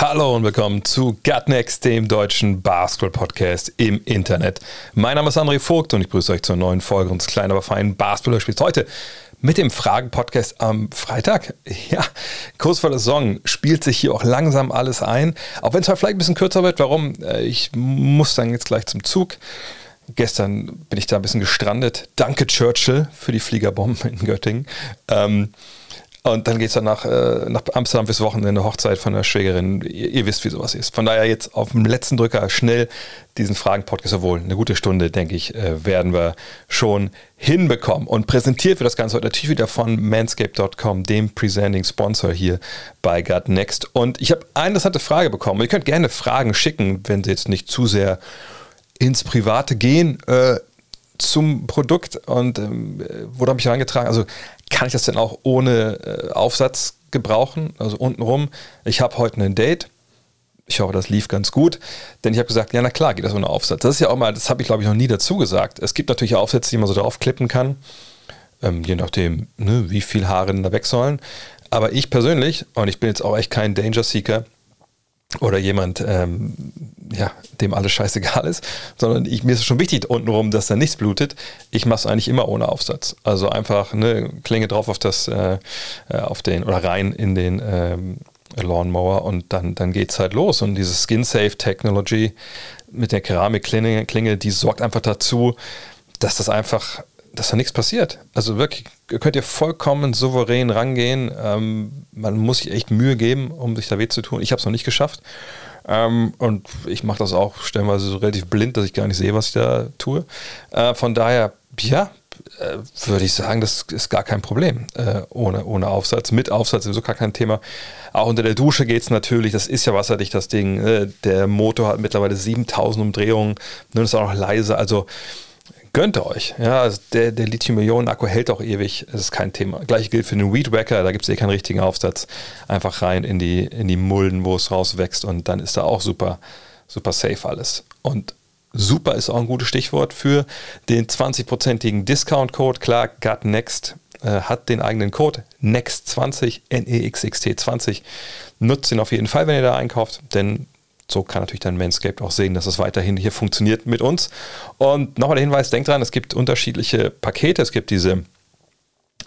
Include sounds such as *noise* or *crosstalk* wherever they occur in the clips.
Hallo und willkommen zu Gutnext, dem deutschen Basketball-Podcast im Internet. Mein Name ist André Vogt und ich grüße euch zur neuen Folge unseres kleinen, aber feinen Basketball-Spiels. Heute mit dem Fragen-Podcast am Freitag. *laughs* Ja, kurz vor der Saison spielt sich hier auch langsam alles ein. Auch wenn es vielleicht ein bisschen kürzer wird. Warum? Äh, Ich muss dann jetzt gleich zum Zug. Gestern bin ich da ein bisschen gestrandet. Danke Churchill für die Fliegerbomben in Göttingen. Ähm, und dann geht es dann nach, äh, nach Amsterdam fürs Wochenende, Hochzeit von der Schwägerin. Ihr, ihr wisst, wie sowas ist. Von daher jetzt auf dem letzten Drücker schnell diesen Fragen-Podcast, obwohl eine gute Stunde, denke ich, äh, werden wir schon hinbekommen. Und präsentiert wird das Ganze heute natürlich wieder von manscape.com, dem Presenting Sponsor hier bei Gut Next. Und ich habe eine interessante Frage bekommen. Ihr könnt gerne Fragen schicken, wenn sie jetzt nicht zu sehr ins Private gehen. Äh, zum Produkt und ähm, wurde habe ich herangetragen, also kann ich das denn auch ohne äh, Aufsatz gebrauchen, also untenrum. Ich habe heute ein Date. Ich hoffe, das lief ganz gut, denn ich habe gesagt, ja, na klar, geht das ohne Aufsatz. Das ist ja auch mal, das habe ich glaube ich noch nie dazu gesagt. Es gibt natürlich Aufsätze, die man so draufklippen kann, ähm, je nachdem, ne, wie viel Haare denn da weg sollen. Aber ich persönlich, und ich bin jetzt auch echt kein Danger Seeker, oder jemand, ähm, ja, dem alles scheißegal ist, sondern ich, mir ist es schon wichtig untenrum, dass da nichts blutet. Ich mache es eigentlich immer ohne Aufsatz. Also einfach eine Klinge drauf auf das, äh, auf den, oder rein in den ähm, Lawnmower und dann, dann geht es halt los. Und diese Skin-Safe Technology mit der Keramikklinge, Klinge, die sorgt einfach dazu, dass das einfach dass da nichts passiert. Also wirklich, könnt ihr vollkommen souverän rangehen. Ähm, man muss sich echt Mühe geben, um sich da weh zu tun. Ich habe es noch nicht geschafft. Ähm, und ich mache das auch stellenweise so relativ blind, dass ich gar nicht sehe, was ich da tue. Äh, von daher, ja, äh, würde ich sagen, das ist gar kein Problem äh, ohne, ohne Aufsatz. Mit Aufsatz ist sowieso gar kein Thema. Auch unter der Dusche geht es natürlich. Das ist ja wasserdicht, das Ding. Äh, der Motor hat mittlerweile 7000 Umdrehungen. Nun ist auch noch leise. Also gönnt euch. Ja, also der, der Lithium-Ionen-Akku hält auch ewig, das ist kein Thema. Gleich gilt für den Weed Wacker, da gibt es eh keinen richtigen Aufsatz. Einfach rein in die, in die Mulden, wo es rauswächst und dann ist da auch super, super safe alles. Und super ist auch ein gutes Stichwort für den 20-prozentigen Discount-Code. Klar, GutNext äh, hat den eigenen Code NEXT20, N-E-X-X-T 20. Nutzt ihn auf jeden Fall, wenn ihr da einkauft, denn so kann natürlich dann Manscaped auch sehen, dass es weiterhin hier funktioniert mit uns. Und nochmal der Hinweis, denkt dran, es gibt unterschiedliche Pakete. Es gibt diese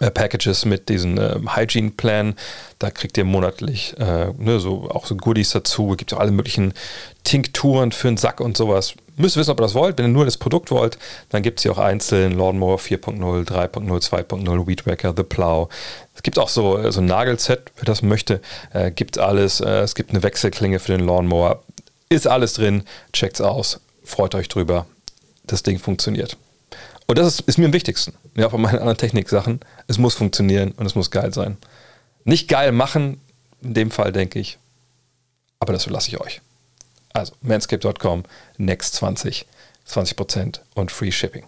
äh, Packages mit diesem äh, Hygiene Plan. Da kriegt ihr monatlich äh, ne, so auch so Goodies dazu. Es gibt auch alle möglichen Tinkturen für einen Sack und sowas. Müsst wissen, ob ihr das wollt. Wenn ihr nur das Produkt wollt, dann gibt es hier auch einzeln Lawnmower 4.0, 3.0, 2.0, Weed Wacker, The Plow. Es gibt auch so, so ein Nagelset, wer das möchte. Äh, gibt alles. Äh, es gibt eine Wechselklinge für den Lawnmower. Ist alles drin. Checkt's aus. Freut euch drüber. Das Ding funktioniert. Und das ist, ist mir am wichtigsten. Ja, bei meinen anderen Techniksachen. Es muss funktionieren und es muss geil sein. Nicht geil machen, in dem Fall denke ich. Aber das überlasse ich euch. Also manscape.com, next 20, 20% und Free Shipping.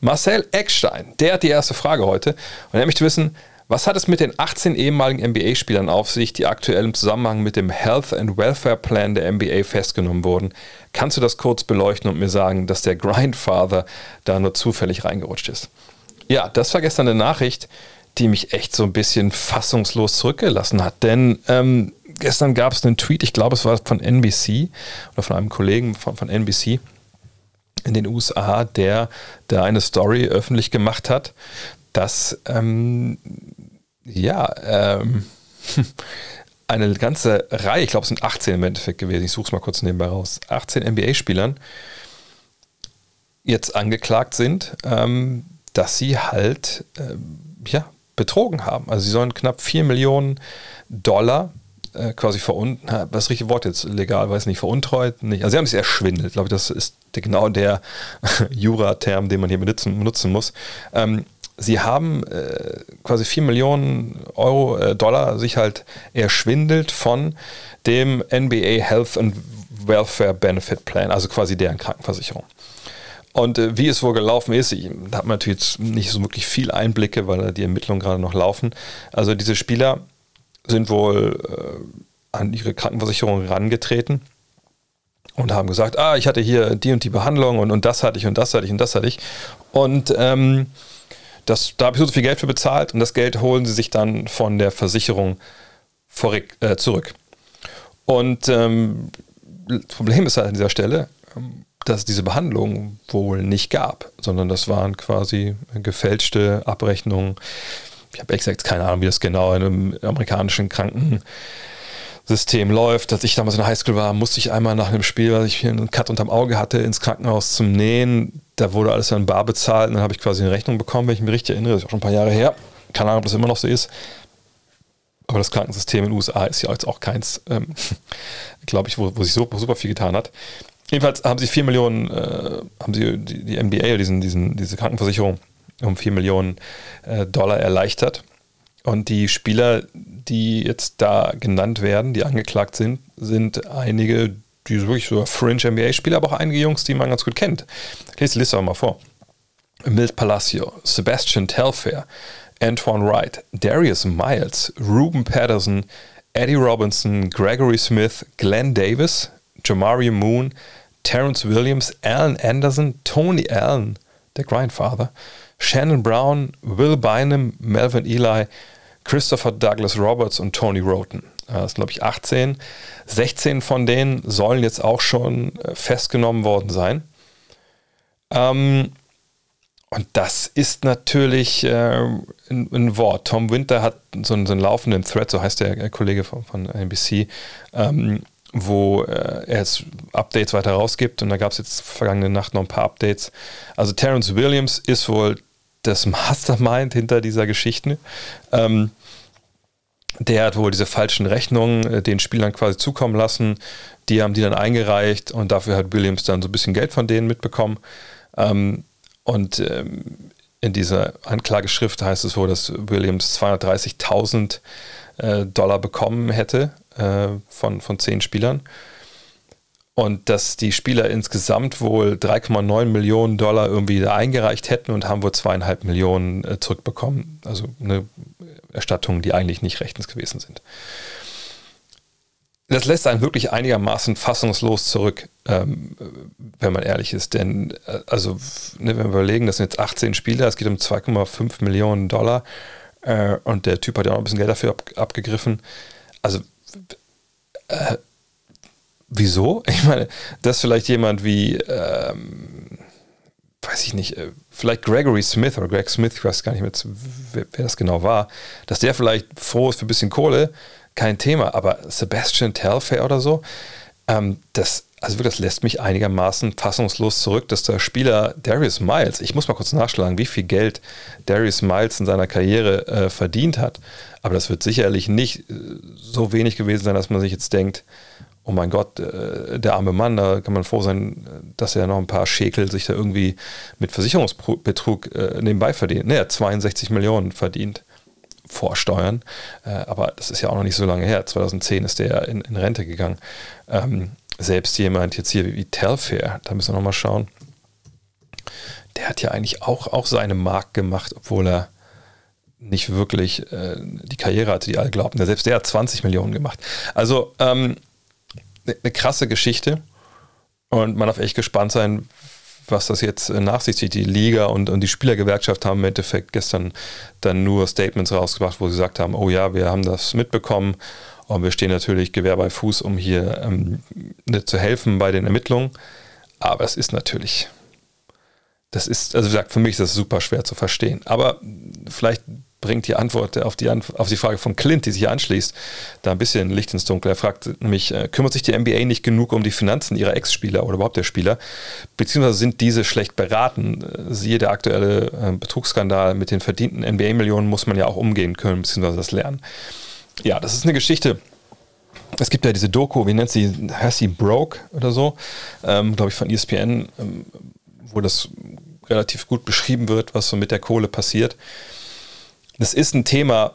Marcel Eckstein, der hat die erste Frage heute und er möchte wissen, was hat es mit den 18 ehemaligen NBA-Spielern auf sich, die aktuell im Zusammenhang mit dem Health and Welfare Plan der NBA festgenommen wurden? Kannst du das kurz beleuchten und mir sagen, dass der Grindfather da nur zufällig reingerutscht ist? Ja, das war gestern eine Nachricht, die mich echt so ein bisschen fassungslos zurückgelassen hat. Denn ähm, gestern gab es einen Tweet, ich glaube, es war von NBC oder von einem Kollegen von, von NBC in den USA, der da eine Story öffentlich gemacht hat, dass ähm, ja ähm, *laughs* eine ganze Reihe, ich glaube es sind 18 im Endeffekt gewesen, ich suche es mal kurz nebenbei raus, 18 NBA-Spielern jetzt angeklagt sind, ähm, dass sie halt ähm, ja, betrogen haben. Also sie sollen knapp 4 Millionen Dollar äh, quasi ist das richtige Wort jetzt legal, weiß nicht, veruntreut, nicht. Also sie haben es erschwindelt, glaube ich, das ist genau der *laughs* Jura-Term, den man hier benutzen, benutzen muss. Ähm, sie haben äh, quasi 4 Millionen Euro, äh, Dollar sich halt erschwindelt von dem NBA Health and Welfare Benefit Plan, also quasi deren Krankenversicherung. Und äh, wie es wohl gelaufen ist, ich, da hat man natürlich nicht so wirklich viel Einblicke, weil die Ermittlungen gerade noch laufen. Also diese Spieler sind wohl äh, an ihre Krankenversicherung herangetreten und haben gesagt, ah, ich hatte hier die und die Behandlung und, und das hatte ich und das hatte ich und das hatte ich. Und ähm, das, da habe ich so viel Geld für bezahlt und das Geld holen sie sich dann von der Versicherung vorig, äh, zurück. Und ähm, das Problem ist halt an dieser Stelle, ähm, dass es diese Behandlung wohl nicht gab, sondern das waren quasi gefälschte Abrechnungen. Ich habe exakt keine Ahnung, wie das genau in einem amerikanischen Krankensystem läuft. Als ich damals in der Highschool war, musste ich einmal nach einem Spiel, weil ich hier einen Cut unterm Auge hatte, ins Krankenhaus zum Nähen. Da wurde alles in bar bezahlt und dann habe ich quasi eine Rechnung bekommen, wenn ich mich richtig erinnere. Das ist auch schon ein paar Jahre her. Keine Ahnung, ob das immer noch so ist. Aber das Krankensystem in den USA ist ja jetzt auch keins, ähm, *laughs* glaube ich, wo, wo sich so, super viel getan hat. Jedenfalls haben sie 4 Millionen, äh, haben sie die, die NBA, diesen, diesen, diese Krankenversicherung, um 4 Millionen äh, Dollar erleichtert. Und die Spieler, die jetzt da genannt werden, die angeklagt sind, sind einige, die wirklich so Fringe-NBA-Spieler, aber auch einige Jungs, die man ganz gut kennt. Ich lese die Liste auch mal vor. Milt Palacio, Sebastian Telfair, Antoine Wright, Darius Miles, Ruben Patterson, Eddie Robinson, Gregory Smith, Glenn Davis, Jamari Moon, Terrence Williams, Alan Anderson, Tony Allen, der Grindfather, Shannon Brown, Will Bynum, Melvin Eli, Christopher Douglas Roberts und Tony Roten. Das sind, glaube ich, 18. 16 von denen sollen jetzt auch schon äh, festgenommen worden sein. Ähm, und das ist natürlich äh, ein, ein, Wort. Tom Winter hat so einen, so einen, laufenden Thread, so heißt der Kollege von, von NBC, ähm, wo äh, er jetzt Updates weiter rausgibt. Und da gab es jetzt vergangene Nacht noch ein paar Updates. Also Terence Williams ist wohl das Mastermind hinter dieser Geschichte. Ähm, der hat wohl diese falschen Rechnungen äh, den Spielern quasi zukommen lassen. Die haben die dann eingereicht und dafür hat Williams dann so ein bisschen Geld von denen mitbekommen. Ähm, und ähm, in dieser Anklageschrift heißt es wohl, dass Williams 230.000 äh, Dollar bekommen hätte äh, von, von zehn Spielern. Und dass die Spieler insgesamt wohl 3,9 Millionen Dollar irgendwie eingereicht hätten und haben wohl zweieinhalb Millionen zurückbekommen. Also eine Erstattung, die eigentlich nicht rechtens gewesen sind das lässt einen wirklich einigermaßen fassungslos zurück, ähm, wenn man ehrlich ist. Denn, äh, also, ne, wenn wir überlegen, das sind jetzt 18 Spieler, es geht um 2,5 Millionen Dollar äh, und der Typ hat ja auch ein bisschen Geld dafür ab, abgegriffen. Also, äh, wieso? *laughs* Ich meine, dass vielleicht jemand wie, ähm, weiß ich nicht, äh, vielleicht Gregory Smith oder Greg Smith, ich weiß gar nicht mehr, wer, wer das genau war, dass der vielleicht froh ist für ein bisschen Kohle kein Thema. Aber Sebastian Telfair oder so, ähm, das, also das lässt mich einigermaßen fassungslos zurück, dass der Spieler Darius Miles, ich muss mal kurz nachschlagen, wie viel Geld Darius Miles in seiner Karriere äh, verdient hat. Aber das wird sicherlich nicht äh, so wenig gewesen sein, dass man sich jetzt denkt, oh mein Gott, äh, der arme Mann, da kann man froh sein, dass er noch ein paar Schäkel sich da irgendwie mit Versicherungsbetrug äh, nebenbei verdient. Hat 62 Millionen verdient vorsteuern. Äh, aber das ist ja auch noch nicht so lange her. 2010 ist der in, in Rente gegangen. Ähm, selbst jemand jetzt hier wie Telfair, da müssen wir nochmal schauen. Der hat ja eigentlich auch, auch seine Mark gemacht, obwohl er nicht wirklich die Karriere hatte, die alle glaubten. Selbst der hat 20 Millionen gemacht. Also ähm, eine ne krasse Geschichte. Und man darf echt gespannt sein, was das jetzt äh, nach sich zieht. Die Liga und, und die Spielergewerkschaft haben im Endeffekt gestern dann nur Statements rausgebracht, wo sie gesagt haben, oh ja, wir haben das mitbekommen und wir stehen natürlich Gewehr bei Fuß, um hier ähm, zu helfen bei den Ermittlungen. Aber es ist natürlich, das ist, also wie gesagt, für mich ist das super schwer zu verstehen. Aber vielleicht bringt die Antwort auf die, auf die Frage von Clint, die sich hier anschließt, da ein bisschen Licht ins Dunkel. Er fragt nämlich, äh, kümmert sich die NBA nicht genug um die Finanzen ihrer Ex-Spieler oder überhaupt der Spieler? Beziehungsweise sind diese schlecht beraten? Äh, siehe der aktuelle äh, Betrugsskandal mit den verdienten NBA-Millionen muss man ja auch umgehen können, beziehungsweise das lernen. Ja, das ist eine Geschichte. Es gibt ja diese Doku, wie nennt sie, heißt Broke oder so, ähm, glaube ich von ESPN, ähm, wo das relativ gut beschrieben wird, was so mit der Kohle passiert. Das ist ein Thema,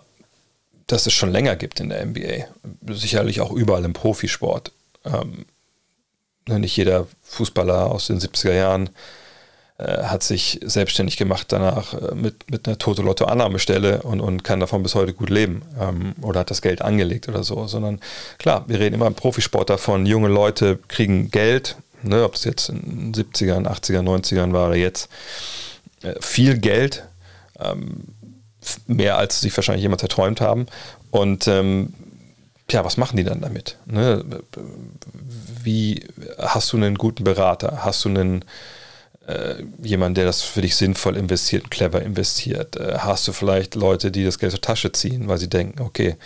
das es schon länger gibt in der NBA. Sicherlich auch überall im Profisport. Ähm, Ne, nicht jeder Fußballer aus den 70er Jahren äh, hat sich selbstständig gemacht danach äh, mit, mit einer Toto-Lotto-Annahmestelle und, und kann davon bis heute gut leben ähm, oder hat das Geld angelegt oder so, sondern klar, wir reden immer im Profisport davon, junge Leute kriegen Geld, ne, ob es jetzt in den 70ern, 80ern, 90ern war oder jetzt, äh, viel Geld, ähm, mehr als sie wahrscheinlich jemals erträumt haben und ähm, ja, was machen die dann damit? Ne? Wie hast du einen guten Berater? Hast du einen äh, jemand, der das für dich sinnvoll investiert, clever investiert? Äh, hast du vielleicht Leute, die das Geld zur Tasche ziehen, weil sie denken, okay,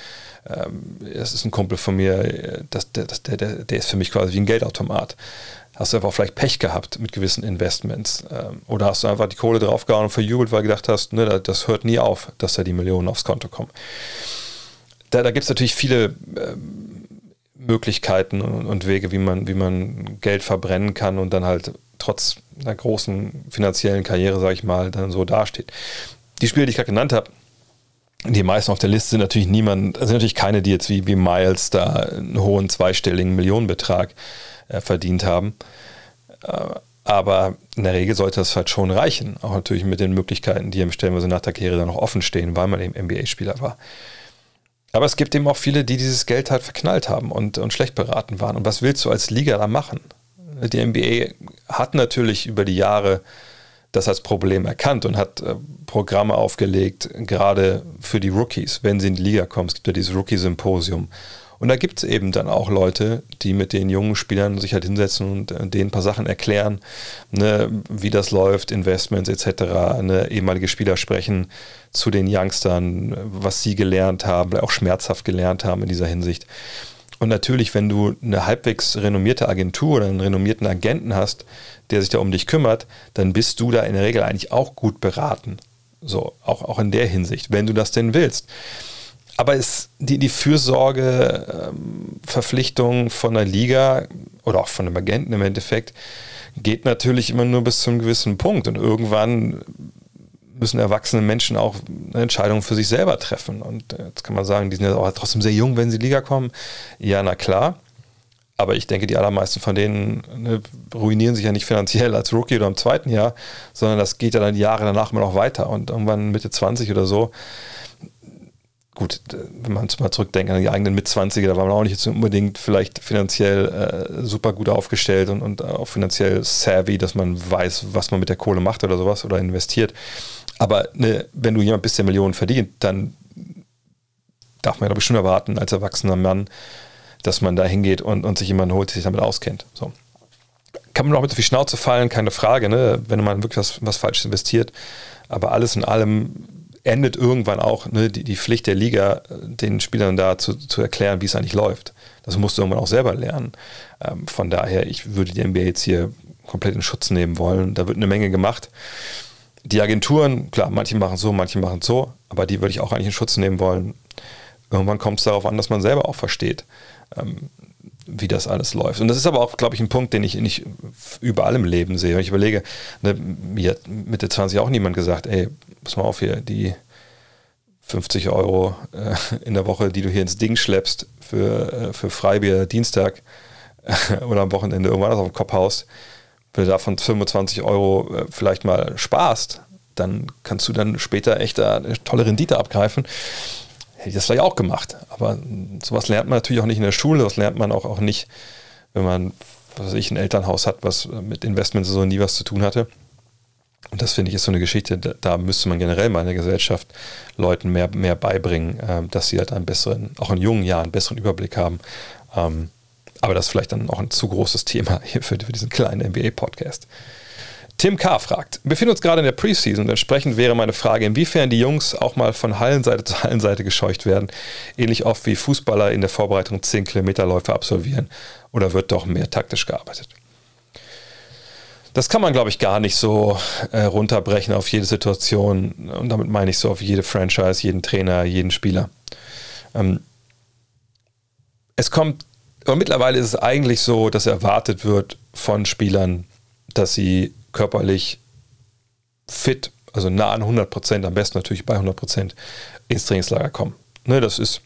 ähm, das ist ein Kumpel von mir, das, das, der, der, der ist für mich quasi wie ein Geldautomat. Hast du einfach vielleicht Pech gehabt mit gewissen Investments? Ähm, oder hast du einfach die Kohle draufgehauen und verjubelt, weil du gedacht hast, ne, das hört nie auf, dass da die Millionen aufs Konto kommen? Da, da gibt es natürlich viele ähm, Möglichkeiten und, und, Wege, wie man, wie man Geld verbrennen kann und dann halt trotz einer großen finanziellen Karriere, sage ich mal, dann so dasteht. Die Spiele, die ich gerade genannt habe, die meisten auf der Liste sind natürlich niemand, sind natürlich keine, die jetzt wie, wie Miles da einen hohen zweistelligen Millionenbetrag äh, verdient haben. Äh, aber in der Regel sollte das halt schon reichen. Auch natürlich mit den Möglichkeiten, die ihm stellenweise nach der Karriere dann noch offen stehen, weil man eben NBA-Spieler war. Aber es gibt eben auch viele, die dieses Geld halt verknallt haben und, und schlecht beraten waren. Und was willst du als Liga da machen? Die NBA hat natürlich über die Jahre das als Problem erkannt und hat äh, Programme aufgelegt, gerade für die Rookies, wenn sie in die Liga kommen. Es gibt ja dieses Rookie-Symposium. Und da gibt es eben dann auch Leute, die mit den jungen Spielern sich halt hinsetzen und äh, denen ein paar Sachen erklären, ne, wie das läuft, Investments etc. Ne, ehemalige Spieler sprechen zu den Youngstern, was sie gelernt haben, auch schmerzhaft gelernt haben in dieser Hinsicht. Und natürlich, wenn du eine halbwegs renommierte Agentur oder einen renommierten Agenten hast, der sich da um dich kümmert, dann bist du da in der Regel eigentlich auch gut beraten. So, auch, auch in der Hinsicht, wenn du das denn willst. Aber ist die, die Fürsorge, ähm, von der Liga oder auch von einem Agenten im Endeffekt, geht natürlich immer nur bis zu einem gewissen Punkt. Und irgendwann müssen erwachsene Menschen auch eine Entscheidung für sich selber treffen. Und äh, jetzt kann man sagen, die sind ja auch trotzdem sehr jung, wenn sie in die Liga kommen. Ja, na klar. Aber ich denke, die allermeisten von denen ne, ruinieren sich ja nicht finanziell als Rookie oder im zweiten Jahr, sondern das geht ja dann die Jahre danach immer noch weiter. Und irgendwann Mitte 20 oder so, gut, wenn man mal zurückdenkt an die eigenen Mitzwanziger, da war man auch nicht unbedingt vielleicht finanziell äh, super gut aufgestellt und, und auch finanziell savvy, dass man weiß, was man mit der Kohle macht oder sowas oder investiert. Aber ne, wenn du jemand bist, der Millionen verdient, dann darf man, glaube ich, schon erwarten, als erwachsener Mann, dass man da hingeht und, und sich jemanden holt, der sich damit auskennt. So. Kann man auch mit auf die Schnauze fallen, keine Frage, ne? wenn man wirklich was, was Falsches investiert. Aber alles in allem endet irgendwann auch ne, die, die Pflicht der Liga, den Spielern da zu, zu erklären, wie es eigentlich läuft. Das musst du irgendwann auch selber lernen. Ähm, von daher, ich würde die NBA jetzt hier komplett in Schutz nehmen wollen. Da wird eine Menge gemacht. Die Agenturen, klar, manche machen so, manche machen so, aber die würde ich auch eigentlich in Schutz nehmen wollen. Irgendwann kommt es darauf an, dass man selber auch versteht, ähm, wie das alles läuft. Und das ist aber auch, glaube ich, ein Punkt, den ich nicht überall im Leben sehe. Wenn ich überlege, ne, mir hat Mitte 20 auch niemand gesagt, ey, pass mal auf hier, die 50 Euro äh, in der Woche, die du hier ins Ding schleppst für, äh, für Freibier Dienstag äh, oder am Wochenende irgendwann auf den Kopf haust, wenn du davon 25 Euro äh, vielleicht mal sparst, dann kannst du dann später echt eine tolle Rendite abgreifen. Hätte ich das vielleicht auch gemacht. Aber sowas lernt man natürlich auch nicht in der Schule, das lernt man auch, auch nicht, wenn man, was weiß ich, ein Elternhaus hat, was mit Investments so nie was zu tun hatte. Und das finde ich ist so eine Geschichte, da, müsste man generell mal in der Gesellschaft Leuten mehr, mehr beibringen, äh, dass sie halt einen besseren, auch in jungen Jahren, einen besseren Überblick haben. Ähm, aber das ist vielleicht dann auch ein zu großes Thema hier für, für diesen kleinen NBA-Podcast. Tim K. fragt, wir befinden uns gerade in der Preseason entsprechend wäre meine Frage, inwiefern die Jungs auch mal von Hallenseite zu Hallenseite gescheucht werden, ähnlich oft wie Fußballer in der Vorbereitung 10 Kilometerläufe absolvieren oder wird doch mehr taktisch gearbeitet? Das kann man, glaube ich, gar nicht so äh, runterbrechen auf jede Situation und damit meine ich so auf jede Franchise, jeden Trainer, jeden Spieler. Ähm, es kommt aber mittlerweile ist es eigentlich so, dass erwartet wird von Spielern, dass sie körperlich fit, also nah an 100 Prozent, am besten natürlich bei 100 Prozent, ins Trainingslager kommen. Ne, das ist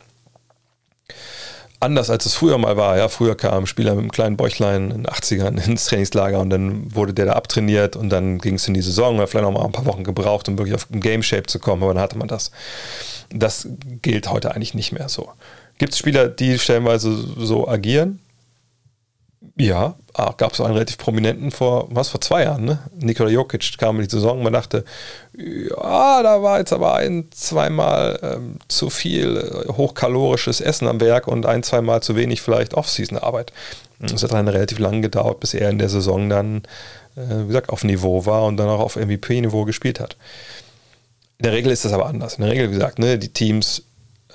anders als es früher mal war. Ja, früher kam ein Spieler mit einem kleinen Bäuchlein in den 80ern ins Trainingslager und dann wurde der da abtrainiert und dann ging es in die Saison. Hat vielleicht noch mal ein paar Wochen gebraucht, um wirklich auf ein Game Shape zu kommen, aber dann hatte man das. Das gilt heute eigentlich nicht mehr so. Gibt es Spieler, die stellenweise so agieren? Ja, ah, gab es einen relativ prominenten vor, was, vor zwei Jahren, ne? Nikola Jokic kam in die Saison, man dachte, ja, da war jetzt aber ein, zweimal ähm, zu viel äh, hochkalorisches Essen am Werk und ein, zweimal zu wenig vielleicht Off-Season-Arbeit. Es hat dann relativ lang gedauert, bis er in der Saison dann, äh, wie gesagt, auf Niveau war und dann auch auf MVP-Niveau gespielt hat. In der Regel ist das aber anders. In der Regel, wie gesagt, ne, die Teams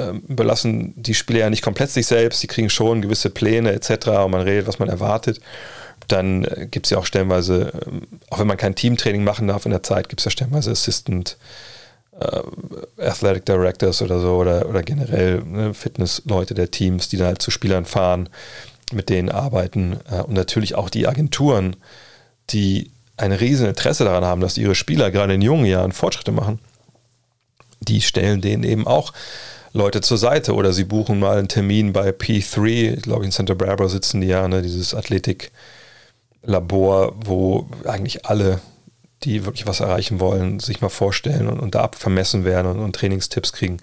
ähm, überlassen die Spieler ja nicht komplett sich selbst, die kriegen schon gewisse Pläne etc. und man redet, was man erwartet. Dann äh, gibt es ja auch stellenweise, ähm, auch wenn man kein Teamtraining machen darf in der Zeit, gibt es ja stellenweise Assistant äh, Athletic Directors oder so oder, oder generell ne, Fitnessleute der Teams, die dann halt zu Spielern fahren, mit denen arbeiten äh, und natürlich auch die Agenturen, die ein riesen Interesse daran haben, dass ihre Spieler gerade in jungen Jahren Fortschritte machen, die stellen denen eben auch Leute zur Seite oder sie buchen mal einen Termin bei P3, ich glaube in Santa Barbara sitzen die ja, ne, dieses Athletiklabor, wo eigentlich alle, die wirklich was erreichen wollen, sich mal vorstellen und, und da vermessen werden und, und, Trainingstipps kriegen.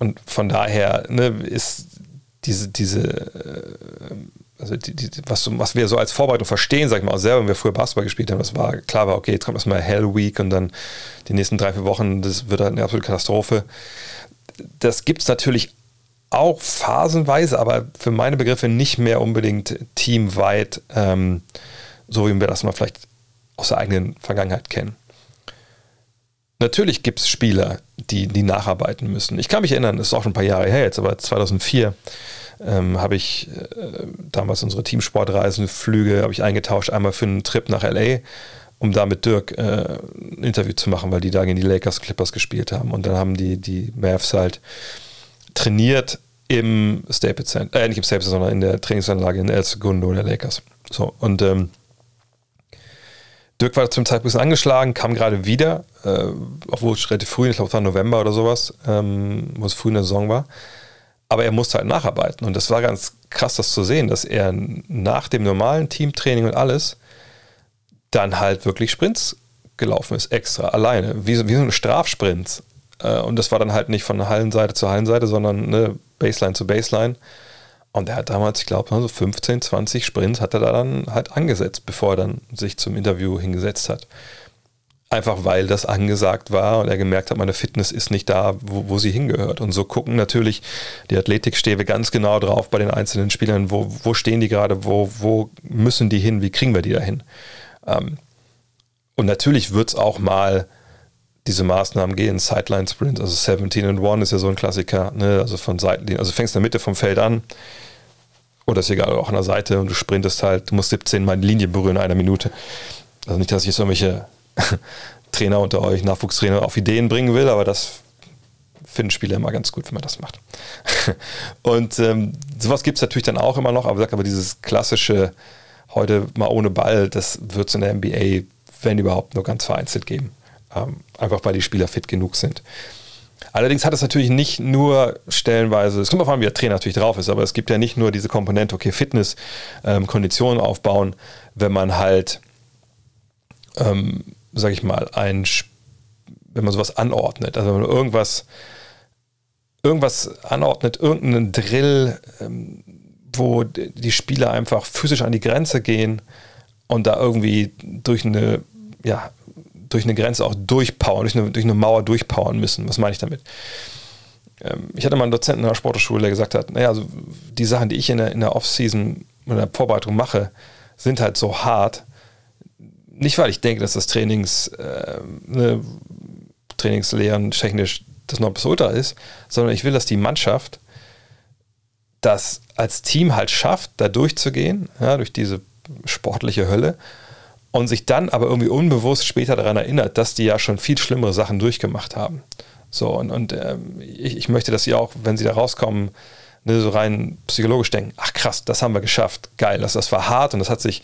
Und von daher ne, ist diese, diese äh, also die, die, was, was, wir so als Vorbereitung verstehen, sag ich mal, auch selber, wenn wir früher Basketball gespielt haben, das war klar war, okay, jetzt kommt erstmal Hell Week und dann die nächsten drei, vier Wochen, das wird eine absolute Katastrophe das gibt es natürlich auch phasenweise, aber für meine Begriffe nicht mehr unbedingt teamweit, ähm, so wie wir das mal vielleicht aus der eigenen Vergangenheit kennen. Natürlich gibt es Spieler, die, die nacharbeiten müssen. Ich kann mich erinnern, das ist auch schon ein paar Jahre her jetzt, aber 2004 ähm, habe ich äh, damals unsere Teamsportreisen, Flüge, habe ich eingetauscht, einmal für einen Trip nach LA um da mit Dirk äh, ein Interview zu machen, weil die da gegen die Lakers Clippers gespielt haben. Und dann haben die, die Mavs halt trainiert im Staples Center, äh, nicht im Staples, sondern in der Trainingsanlage in El Segundo der Lakers. So, und ähm, Dirk war zum Zeitpunkt angeschlagen, kam gerade wieder, äh, obwohl es relativ früh, ich glaube es war November oder sowas, ähm, wo es früh in der Saison war. Aber er musste halt nacharbeiten. Und das war ganz krass, das zu sehen, dass er nach dem normalen Teamtraining und alles dann halt wirklich Sprints gelaufen ist, extra, alleine, wie, wie so ein Strafsprint. Äh, und das war dann halt nicht von Hallenseite zu Hallenseite, sondern ne, Baseline zu Baseline. Und er hat damals, ich glaube, so 15, 20 Sprints hat er da dann halt angesetzt, bevor er dann sich zum Interview hingesetzt hat. Einfach weil das angesagt war und er gemerkt hat, meine Fitness ist nicht da, wo, wo sie hingehört. Und so gucken natürlich die Athletikstäbe ganz genau drauf bei den einzelnen Spielern, wo, wo stehen die gerade, wo, wo müssen die hin, wie kriegen wir die da hin. Ähm, und natürlich wird es auch mal diese Maßnahmen gehen, Sideline Sprint, also 17 and 1 ist ja so ein Klassiker, ne? also von Seiten, also fängst in der Mitte vom Feld an oder ist egal, auch an der Seite und du sprintest halt, du musst 17 Mal die Linie berühren in einer Minute. Also nicht, dass ich jetzt irgendwelche *laughs* Trainer unter euch, Nachwuchstrainer auf Ideen bringen will, aber das finden Spieler immer ganz gut, wenn man das macht. *laughs* und ähm, sowas gibt es natürlich dann auch immer noch, aber, aber dieses klassische heute mal ohne Ball, das wird es in der NBA, wenn überhaupt, nur ganz vereinzelt geben. Ähm, einfach weil die Spieler fit genug sind. Allerdings hat es natürlich nicht nur stellenweise, es kommt auf an, wie der Trainer natürlich drauf ist, aber es gibt ja nicht nur diese Komponente, okay, Fitness, ähm, Konditionen aufbauen, wenn man halt, ähm, sag ich mal, ein, wenn man sowas anordnet, also wenn man irgendwas, irgendwas anordnet, irgendeinen Drill, ähm, wo die Spieler einfach physisch an die Grenze gehen und da irgendwie durch eine, ja, durch eine Grenze auch durchpowern, durch eine, durch eine Mauer durchpowern müssen. Was meine ich damit? Ähm, ich hatte mal einen Dozenten in der Sportschule, der gesagt hat, naja, also die Sachen, die ich in der, in der Off-Season, in der Vorbereitung mache, sind halt so hart. Nicht, weil ich denke, dass das Trainings, äh, ne, Trainingslehren technisch das noch bis ultra ist, sondern ich will, dass die Mannschaft das als Team halt schafft, da durchzugehen, ja, durch diese sportliche Hölle und sich dann aber irgendwie unbewusst später daran erinnert, dass die ja schon viel schlimmere Sachen durchgemacht haben. So, und, und ähm, ich, ich, möchte, dass sie auch, wenn sie da rauskommen, ne, so rein psychologisch denken, ach krass, das haben wir geschafft, geil, das, das war hart und das hat sich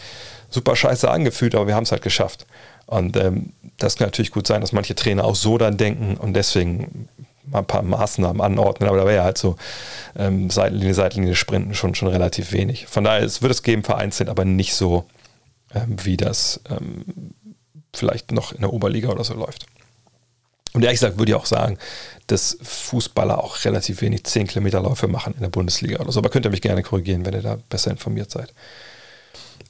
super scheiße angefühlt, aber wir haben es halt geschafft. Und ähm, das kann natürlich gut sein, dass manche Trainer auch so dann denken und deswegen mal ein paar Maßnahmen anordnen, aber da wäre ja halt so ähm, Seitenlinie, Seitenlinie Sprinten schon, schon relativ wenig. Von daher es wird es geben, vereinzelt, aber nicht so, ähm, wie das ähm, vielleicht noch in der Oberliga oder so läuft. Und ehrlich gesagt würde ich auch sagen, dass Fußballer auch relativ wenig 10 Kilometer Läufe machen in der Bundesliga oder so. Aber könnt ihr mich gerne korrigieren, wenn ihr da besser informiert seid.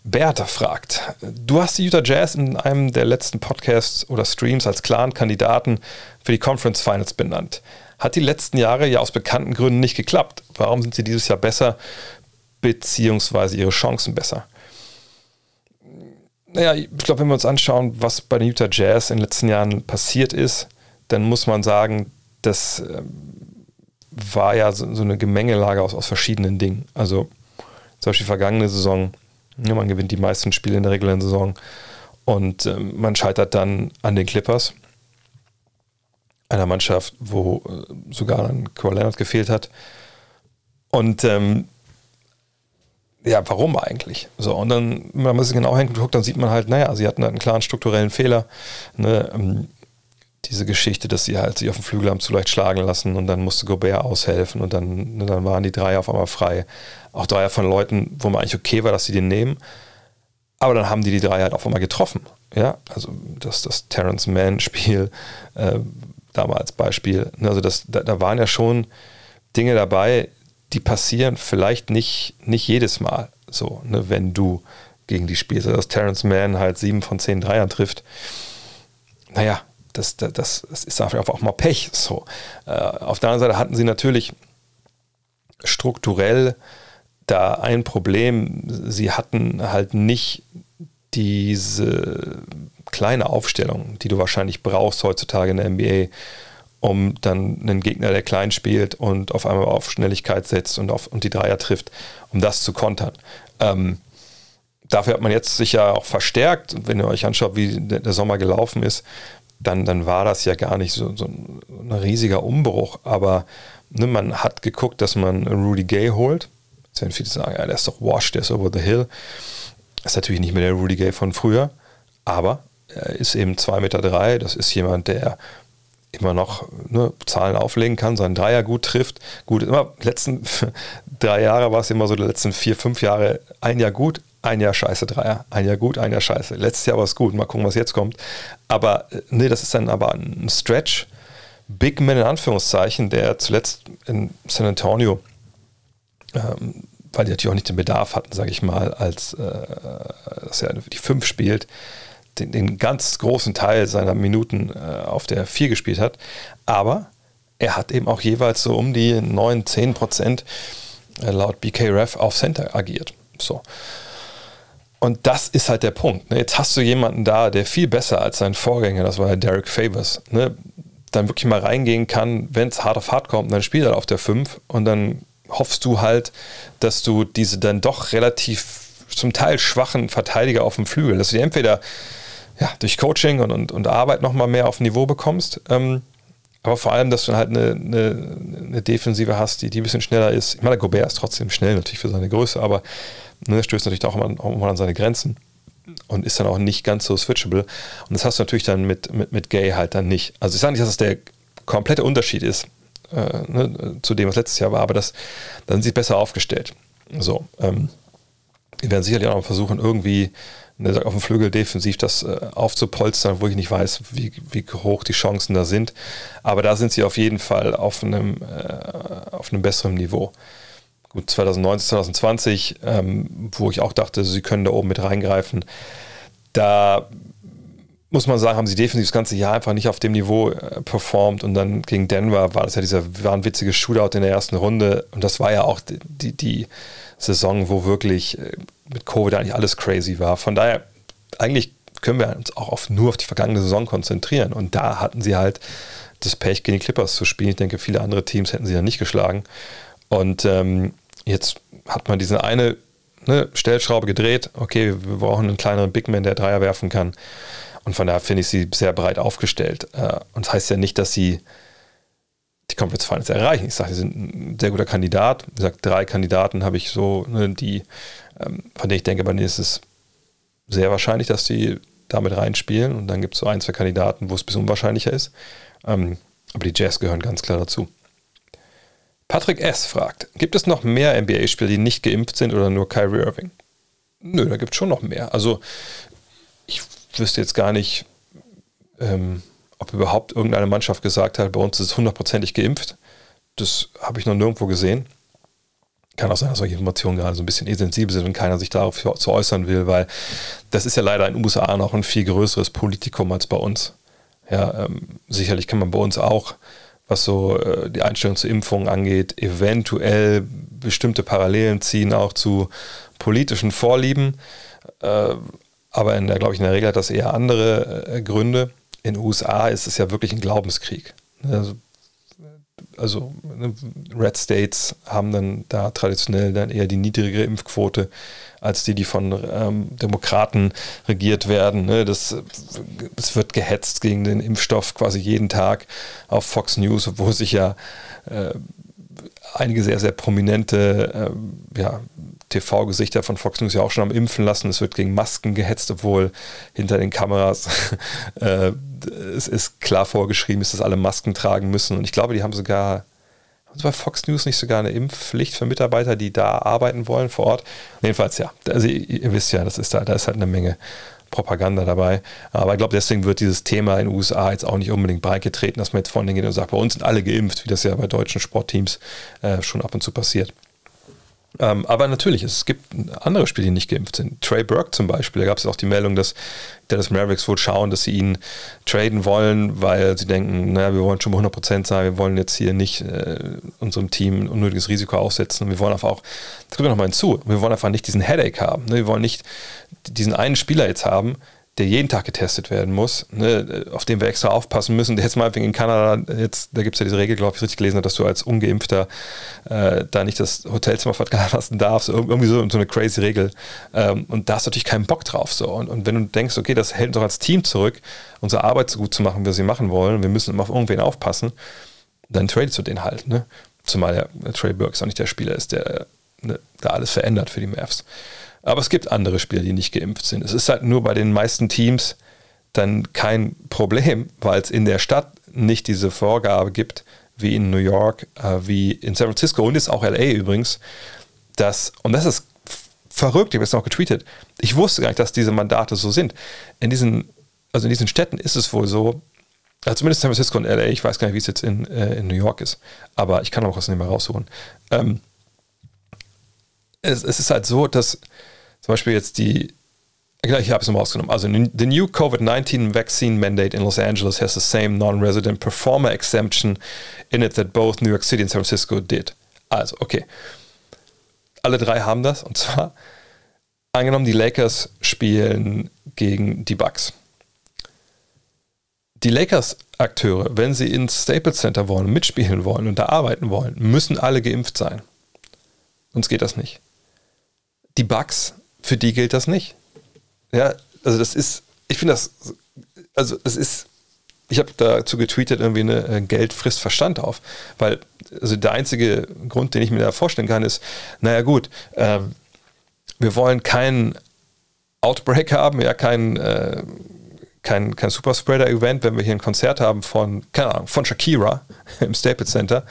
Bertha fragt, du hast die Utah Jazz in einem der letzten Podcasts oder Streams als klaren Kandidaten für die Conference Finals benannt. Hat die letzten Jahre ja aus bekannten Gründen nicht geklappt. Warum sind sie dieses Jahr besser, beziehungsweise ihre Chancen besser? Naja, ich glaube, wenn wir uns anschauen, was bei den Utah Jazz in den letzten Jahren passiert ist, dann muss man sagen, das ähm, war ja so, eine Gemengelage aus, aus verschiedenen Dingen. Also zum Beispiel vergangene Saison, ja, man gewinnt die meisten Spiele in der regulären Saison und ähm, man scheitert dann an den Clippers, einer Mannschaft, wo äh, sogar dann Kawhi Leonard gefehlt hat. Und ähm, ja, warum eigentlich? So, und dann, wenn man sich genau hinguckt, dann sieht man halt, naja, sie hatten halt einen klaren strukturellen Fehler. Ne? Ähm, diese Geschichte, dass sie halt sich auf dem Flügel haben zu leicht schlagen lassen und dann musste Gobert aushelfen und dann, ne, dann waren die Dreier auf einmal frei. Auch Dreier von Leuten, wo man eigentlich okay war, dass sie den nehmen. Aber dann haben die die Dreier halt auf einmal getroffen. Ja, also das, das Terrence Mann-Spiel, äh, da mal als Beispiel. Ne, also das, da, da waren ja schon Dinge dabei, die passieren vielleicht nicht, nicht jedes Mal so, ne, wenn du gegen die spielst. Also dass Terrence Mann halt sieben von zehn Dreiern trifft. Naja, das, das, das ist einfach auch mal Pech. So. Äh, auf der anderen Seite hatten sie natürlich strukturell da ein Problem. Sie hatten halt nicht diese kleine Aufstellung, die du wahrscheinlich brauchst heutzutage in der NBA, um dann einen Gegner, der klein spielt und auf einmal auf Schnelligkeit setzt und, auf, und die Dreier trifft, um das zu kontern. Ähm, dafür hat man jetzt sich ja auch verstärkt, wenn ihr euch anschaut, wie der Sommer gelaufen ist, dann, dann war das ja gar nicht so, so ein riesiger Umbruch. Aber ne, man hat geguckt, dass man Rudy Gay holt. Jetzt werden viele sagen, ja, der ist doch washed, der ist over the hill. Ist natürlich nicht mehr der Rudy Gay von früher, aber er ist eben 2,3 Meter. Drei. Das ist jemand, der immer noch ne, Zahlen auflegen kann, seinen Dreier gut trifft. Gut, immer letzten *laughs* drei Jahre war es immer so, die letzten vier, fünf Jahre ein Jahr gut, ein Jahr scheiße Dreier, ein Jahr gut, ein Jahr scheiße. Letztes Jahr war es gut, mal gucken, was jetzt kommt. Aber äh, nee, das ist dann aber ein Stretch. Big Man in Anführungszeichen, der zuletzt in San Antonio, ähm, weil die natürlich auch nicht den Bedarf hatten, sage ich mal, als äh, dass er die fünf spielt, den, den, ganz großen Teil seiner Minuten äh, auf der vier gespielt hat. Aber er hat eben auch jeweils so um die 9, 10 Prozent äh, laut BK Ref auf Center agiert. So. Und das ist halt der Punkt. Ne? Jetzt hast du jemanden da, der viel besser als sein Vorgänger, das war ja Derek Favors, ne? dann wirklich mal reingehen kann, wenn es hart auf hart kommt, dann spielt er auf der 5 und dann hoffst du halt, dass du diese dann doch relativ zum Teil schwachen Verteidiger auf dem Flügel, dass du die entweder ja, durch Coaching und, und, und Arbeit nochmal mehr auf Niveau bekommst, ähm, aber vor allem, dass du halt eine, eine, eine, Defensive hast, die, die ein bisschen schneller ist. Ich meine, Gobert ist trotzdem schnell natürlich für seine Größe, aber ne, stößt natürlich auch mal, auch mal an seine Grenzen und ist dann auch nicht ganz so switchable. Und das hast du natürlich dann mit, mit, mit Gay halt dann nicht. Also ich sage nicht, dass das der komplette Unterschied ist äh, ne, zu dem, was letztes Jahr war, aber das, dann sind sie besser aufgestellt. So, ähm, wir werden sicherlich auch noch versuchen, irgendwie ne, auf dem Flügel defensiv das äh, aufzupolstern, wo ich nicht weiß, wie, wie hoch die Chancen da sind. Aber da sind sie auf jeden Fall auf einem, äh, auf einem besseren Niveau gut, 2019, 2020, ähm, wo ich auch dachte, sie können da oben mit reingreifen. Da muss man sagen, haben sie defensiv das ganze Jahr einfach nicht auf dem Niveau äh, performt und dann gegen Denver war das ja dieser wahnwitzige Shootout in der ersten Runde und das war ja auch die, die, Saison, wo wirklich äh, mit Covid eigentlich alles crazy war. Von daher, eigentlich können wir uns auch auf, nur auf die vergangene Saison konzentrieren und da hatten sie halt das Pech, gegen die Clippers zu spielen. Ich denke, viele andere Teams hätten sie ja nicht geschlagen. Und ähm, Jetzt hat man diese eine ne, Stellschraube gedreht. Okay, wir brauchen einen kleineren Big Man, der Dreier werfen kann. Und von daher finde ich sie sehr breit aufgestellt. Äh, und das heißt ja nicht, dass sie die Conference Finals erreichen. Ich sage, sie sind ein sehr guter Kandidat. Wie gesagt, drei Kandidaten habe ich so, ne, die, ähm, von denen ich denke, bei denen ist es sehr wahrscheinlich, dass sie damit reinspielen. Und dann gibt es so ein, zwei Kandidaten, wo es ein bisschen unwahrscheinlicher ist. Ähm, Aber die Jazz gehören ganz klar dazu. Patrick S. fragt, gibt es noch mehr NBA-Spieler, die nicht geimpft sind oder nur Kyrie Irving? Nö, da gibt es schon noch mehr. Also ich wüsste jetzt gar nicht, ähm, ob überhaupt irgendeine Mannschaft gesagt hat, bei uns ist es hundertprozentig geimpft. Das habe ich noch nirgendwo gesehen. Kann auch sein, dass solche Informationen gerade so ein bisschen sensibel sind und keiner sich darauf zu äußern will, weil das ist ja leider in den USA noch ein viel größeres Politikum als bei uns. Ja, ähm, sicherlich kann man bei uns auch was so äh, die Einstellung zur Impfung angeht, eventuell bestimmte Parallelen ziehen auch zu politischen Vorlieben. Äh, aber in der, glaube ich, in der Regel hat das eher andere äh, Gründe. In den USA ist es ja wirklich ein Glaubenskrieg. Also, also ne, Red States haben dann da traditionell dann eher die niedrigere Impfquote als die, die von ähm, Demokraten regiert werden. Ne? Das, das wird gehetzt gegen den Impfstoff quasi jeden Tag auf Fox News, wo sich ja äh, einige sehr, sehr prominente äh, ja, TV-Gesichter von Fox News ja auch schon am Impfen lassen. Es wird gegen Masken gehetzt, obwohl hinter den Kameras *laughs* äh, es ist klar vorgeschrieben ist, dass alle Masken tragen müssen. Und ich glaube, die haben sogar haben bei Fox News nicht sogar eine Impfpflicht für Mitarbeiter, die da arbeiten wollen vor Ort? Jedenfalls ja. Also ihr, ihr wisst ja, das ist da, da ist halt eine Menge Propaganda dabei. Aber ich glaube, deswegen wird dieses Thema in den USA jetzt auch nicht unbedingt breit getreten, dass man jetzt vorne geht und sagt, bei uns sind alle geimpft, wie das ja bei deutschen Sportteams äh, schon ab und zu passiert. Ähm, aber natürlich, es gibt andere Spieler, die nicht geimpft sind. Trey Burke zum Beispiel, da gab es auch die Meldung, dass Dallas Mavericks wohl schauen, dass sie ihn traden wollen, weil sie denken, naja, wir wollen schon mal 100% sein, wir wollen jetzt hier nicht äh, unserem Team ein unnötiges Risiko aussetzen. Wir wollen einfach auch, das kommt nochmal hinzu, wir wollen einfach nicht diesen Headache haben. Ne? Wir wollen nicht diesen einen Spieler jetzt haben, der jeden Tag getestet werden muss, ne, auf den wir extra aufpassen müssen. Der jetzt mal in Kanada, jetzt, da gibt es ja diese Regel, glaube ich, richtig gelesen dass du als Ungeimpfter äh, da nicht das Hotelzimmer verlassen darfst. Irgendwie so, so eine crazy Regel. Ähm, und da hast du natürlich keinen Bock drauf. So. Und, und wenn du denkst, okay, das hält uns doch als Team zurück, unsere Arbeit so gut zu machen, wie wir sie machen wollen, wir müssen immer auf irgendwen aufpassen, dann tradest du den halt. Ne? Zumal der Trey Burks auch nicht der Spieler ist, der ne, da alles verändert für die Mavs. Aber es gibt andere Spieler, die nicht geimpft sind. Es ist halt nur bei den meisten Teams dann kein Problem, weil es in der Stadt nicht diese Vorgabe gibt, wie in New York, äh, wie in San Francisco und jetzt auch LA übrigens, dass, und das ist verrückt, ich habe es noch getweetet, ich wusste gar nicht, dass diese Mandate so sind. In diesen, also in diesen Städten ist es wohl so, also zumindest San Francisco und LA, ich weiß gar nicht, wie es jetzt in, äh, in New York ist, aber ich kann auch was nicht mehr raussuchen. Ähm, es, es ist halt so, dass zum Beispiel jetzt die, ich habe es nochmal rausgenommen, also the new COVID-19 vaccine mandate in Los Angeles has the same non-resident performer exemption in it that both New York City and San Francisco did. Also, okay. Alle drei haben das und zwar angenommen, die Lakers spielen gegen die Bucks. Die Lakers-Akteure, wenn sie ins Staples Center wollen, mitspielen wollen und da arbeiten wollen, müssen alle geimpft sein. Sonst geht das nicht die Bugs, für die gilt das nicht. Ja, also das ist, ich finde das, also das ist, ich habe dazu getweetet, irgendwie eine äh, Geld frisst Verstand auf, weil also der einzige Grund, den ich mir da vorstellen kann, ist, naja gut, ähm, wir wollen keinen Outbreak haben, ja, kein, äh, kein, kein Superspreader-Event, wenn wir hier ein Konzert haben von, keine Ahnung, von Shakira *laughs* im Staples Center.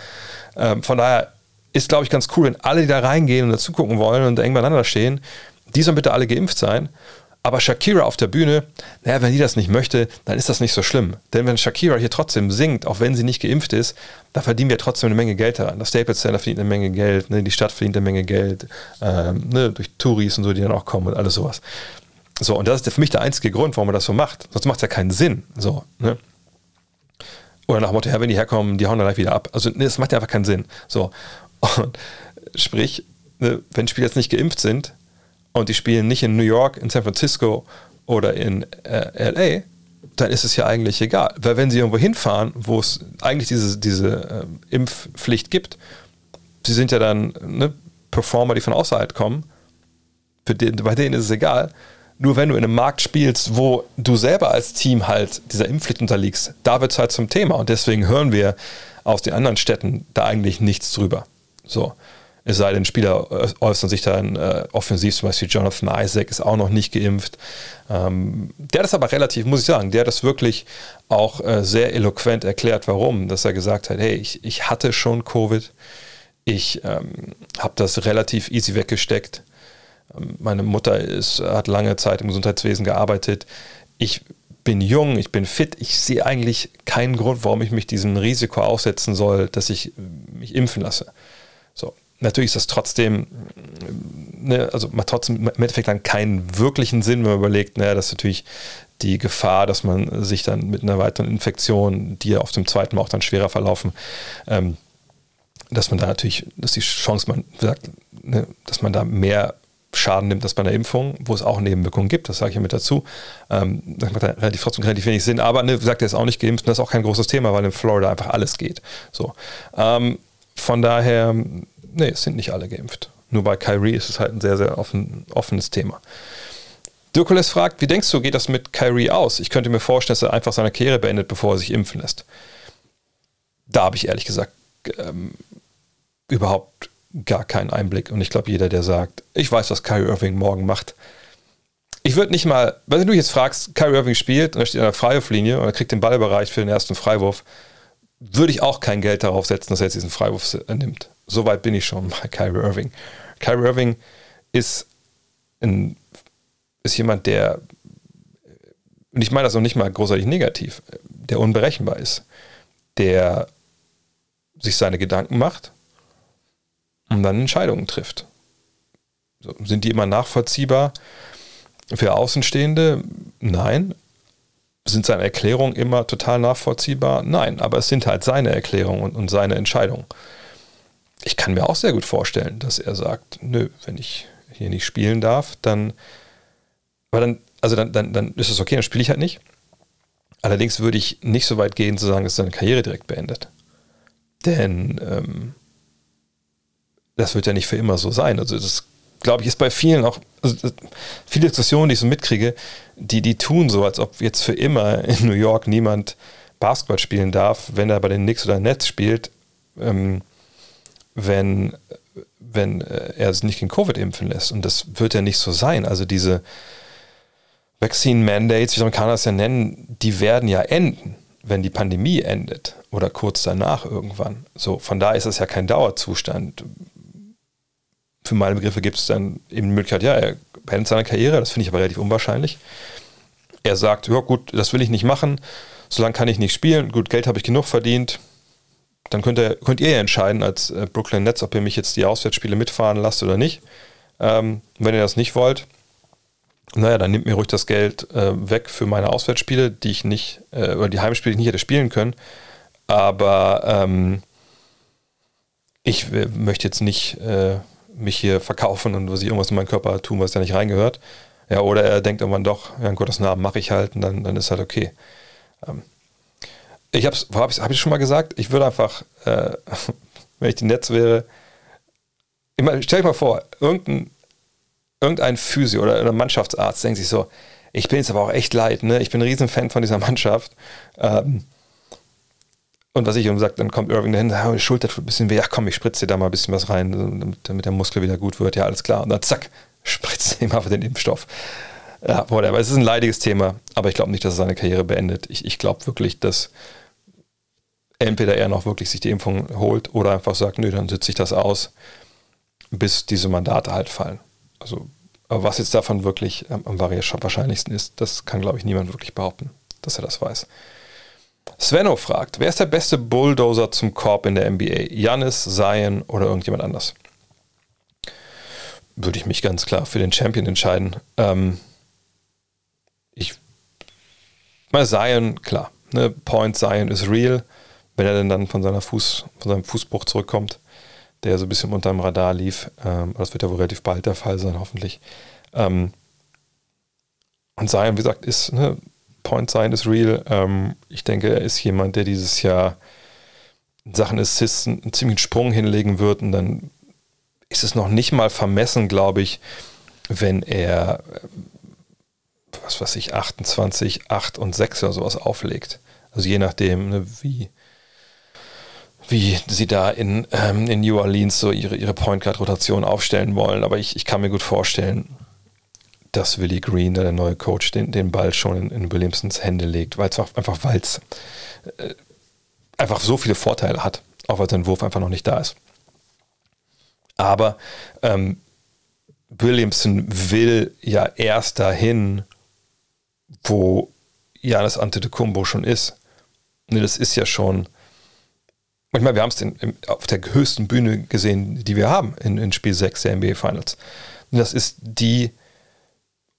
Ähm, von daher ist, glaube ich, ganz cool, wenn alle, die da reingehen und dazu gucken wollen und eng beieinander stehen, die sollen bitte alle geimpft sein. Aber Shakira auf der Bühne, naja, wenn die das nicht möchte, dann ist das nicht so schlimm. Denn wenn Shakira hier trotzdem singt, auch wenn sie nicht geimpft ist, da verdienen wir trotzdem eine Menge Geld daran. Das Staples Center verdient eine Menge Geld, ne, die Stadt verdient eine Menge Geld, ähm, ne, durch Touris und so, die dann auch kommen und alles sowas. So, und das ist für mich der einzige Grund, warum man das so macht. Sonst macht es ja keinen Sinn. So, ne? Oder nach dem Motto, ja, wenn die herkommen, die hauen dann gleich wieder ab. Also, ne, das macht ja einfach keinen Sinn. So. Und sprich, ne, wenn Spieler jetzt nicht geimpft sind und die spielen nicht in New York, in San Francisco oder in äh, LA, dann ist es ja eigentlich egal. Weil wenn sie irgendwo hinfahren, wo es eigentlich diese, diese äh, Impfpflicht gibt, sie sind ja dann ne, Performer, die von außerhalb kommen, den, bei denen ist es egal. Nur wenn du in einem Markt spielst, wo du selber als Team halt dieser Impfpflicht unterliegst, da wird es halt zum Thema. Und deswegen hören wir aus den anderen Städten da eigentlich nichts drüber. So. Es sei denn, Spieler äußern sich dann äh, offensiv, zum Beispiel Jonathan Isaac ist auch noch nicht geimpft. Ähm, der hat das aber relativ, muss ich sagen, der hat das wirklich auch äh, sehr eloquent erklärt, warum. Dass er gesagt hat, hey, ich, ich hatte schon Covid, ich ähm, habe das relativ easy weggesteckt. Ähm, meine Mutter ist, hat lange Zeit im Gesundheitswesen gearbeitet. Ich bin jung, ich bin fit, ich sehe eigentlich keinen Grund, warum ich mich diesem Risiko aussetzen soll, dass ich mich impfen lasse. So, natürlich ist das trotzdem, ne, also man trotzdem im Endeffekt dann keinen wirklichen Sinn, wenn man überlegt, naja, das ist natürlich die Gefahr, dass man sich dann mit einer weiteren Infektion, die ja auf dem zweiten Mal auch dann schwerer verlaufen, ähm, dass man da natürlich, dass die Chance, man sagt, ne, dass man da mehr Schaden nimmt als bei einer Impfung, wo es auch Nebenwirkungen gibt, das sage ich ja mit dazu. Ähm, das macht relativ, trotzdem relativ wenig Sinn, aber ne, sagt er ist auch nicht geimpft und das ist auch kein großes Thema, weil in Florida einfach alles geht. So. Ähm, von daher, nee, es sind nicht alle geimpft. Nur bei Kyrie ist es halt ein sehr, sehr offen, offenes Thema. Dirkules fragt, wie denkst du, geht das mit Kyrie aus? Ich könnte mir vorstellen, dass er einfach seine Karriere beendet, bevor er sich impfen lässt. Da habe ich ehrlich gesagt ähm, überhaupt gar keinen Einblick. Und ich glaube, jeder, der sagt, ich weiß, was Kyrie Irving morgen macht. Ich würde nicht mal, wenn du jetzt fragst, Kyrie Irving spielt und er steht an der Freiwurflinie und er kriegt den Ball überreicht für den ersten Freiwurf, würde ich auch kein Geld darauf setzen, dass er jetzt diesen Freiwurf nimmt. So weit bin ich schon bei Kyrie Irving. Kyrie Irving ist, ein, ist jemand, der, und ich meine das auch nicht mal großartig negativ, der unberechenbar ist, der sich seine Gedanken macht und dann Entscheidungen trifft. So, sind die immer nachvollziehbar für Außenstehende? Nein. Sind seine Erklärungen immer total nachvollziehbar? Nein, aber es sind halt seine Erklärungen und, und seine Entscheidungen. Ich kann mir auch sehr gut vorstellen, dass er sagt, nö, wenn ich hier nicht spielen darf, dann, aber dann, also dann, dann, dann ist es okay, dann spiele ich halt nicht. Allerdings würde ich nicht so weit gehen zu sagen, dass seine Karriere direkt beendet. Denn ähm, das wird ja nicht für immer so sein. Also das, glaube ich, ist bei vielen auch, also viele Diskussionen, die ich so mitkriege, die, die tun so, als ob jetzt für immer in New York niemand Basketball spielen darf, wenn er bei den Knicks oder Nets spielt, ähm, wenn, wenn äh, er sich nicht gegen Covid impfen lässt. Und das wird ja nicht so sein. Also diese Vaccine Mandates, wie die Amerikaner das ja nennen, die werden ja enden, wenn die Pandemie endet oder kurz danach irgendwann. So, von da ist es ja kein Dauerzustand für meine Begriffe gibt es dann eben die Möglichkeit, ja, er beendet seine Karriere, das finde ich aber relativ unwahrscheinlich. Er sagt, ja gut, das will ich nicht machen, solange kann ich nicht spielen, gut, Geld habe ich genug verdient, dann könnt ihr, könnt ihr entscheiden als äh, Brooklyn Nets, ob ihr mich jetzt die Auswärtsspiele mitfahren lasst oder nicht. Ähm, wenn ihr das nicht wollt, naja, dann nehmt mir ruhig das Geld äh, weg für meine Auswärtsspiele, die ich nicht, äh, oder die Heimspiele, die ich nicht hätte spielen können. Aber ähm, ich äh, möchte jetzt nicht äh, mich hier verkaufen und was ich irgendwas in meinen Körper tun, was da nicht reingehört. Ja, oder er denkt irgendwann doch, ja, in Gottes Namen mache ich halt und dann, dann ist halt okay. Ähm, ich habe es hab hab ich schon mal gesagt, ich würde einfach, äh, *laughs* wenn ich die Netz wäre, ich meine, stell dir mal vor, irgendein, irgendein Physio oder ein Mannschaftsarzt denkt sich so, ich bin jetzt aber auch echt leid, ne? ich bin ein Riesenfan von dieser Mannschaft. Ähm, und was ich ihm sagt, dann kommt Irving dahin, die Schulter tut ein bisschen weh, ja komm, ich spritze dir da mal ein bisschen was rein, damit der Muskel wieder gut wird, ja alles klar. Und dann zack, *laughs* spritzt ihm einfach den Impfstoff. Ja, whatever. Es ist ein leidiges Thema, aber ich glaube nicht, dass er seine Karriere beendet. Ich, ich glaube wirklich, dass entweder er noch wirklich sich die Impfung holt oder einfach sagt, nö, dann sitze ich das aus, bis diese Mandate halt fallen. Also, aber was jetzt davon wirklich am wahrscheinlichsten ist, das kann, glaube ich, niemand wirklich behaupten, dass er das weiß. Svenno fragt, wer ist der beste Bulldozer zum Korb in der NBA? Janis, Zion oder irgendjemand anders? Würde ich mich ganz klar für den Champion entscheiden. Ähm, ich mal Zion, klar. Ne, Point Zion ist real. Wenn er denn dann von, seiner Fuß, von seinem Fußbruch zurückkommt, der so ein bisschen unter dem Radar lief. Ähm, das wird ja wohl relativ bald der Fall sein, hoffentlich. Ähm, und Zion, wie gesagt, ist ne, Point sein ist real. Ähm, ich denke, er ist jemand, der dieses Jahr in Sachen Assists einen ziemlichen Sprung hinlegen wird und dann ist es noch nicht mal vermessen, glaube ich, wenn er, äh, was weiß ich, 28, 8 und 6 oder sowas auflegt. Also je nachdem, ne, wie, wie sie da in, ähm, in New Orleans so ihre, ihre Point Guard Rotation aufstellen wollen. Aber ich, ich kann mir gut vorstellen, dass Willie Green, der neue Coach, den, den Ball schon in, in Williamsons Hände legt, weil es einfach, weil es äh, einfach so viele Vorteile hat, auch weil sein Wurf einfach noch nicht da ist. Aber ähm, Williamson will ja erst dahin, wo Janis Antetokounmpo schon ist. Das ist ja schon. Manchmal, wir haben es auf der höchsten Bühne gesehen, die wir haben in, in Spiel 6 der NBA Finals. Und das ist die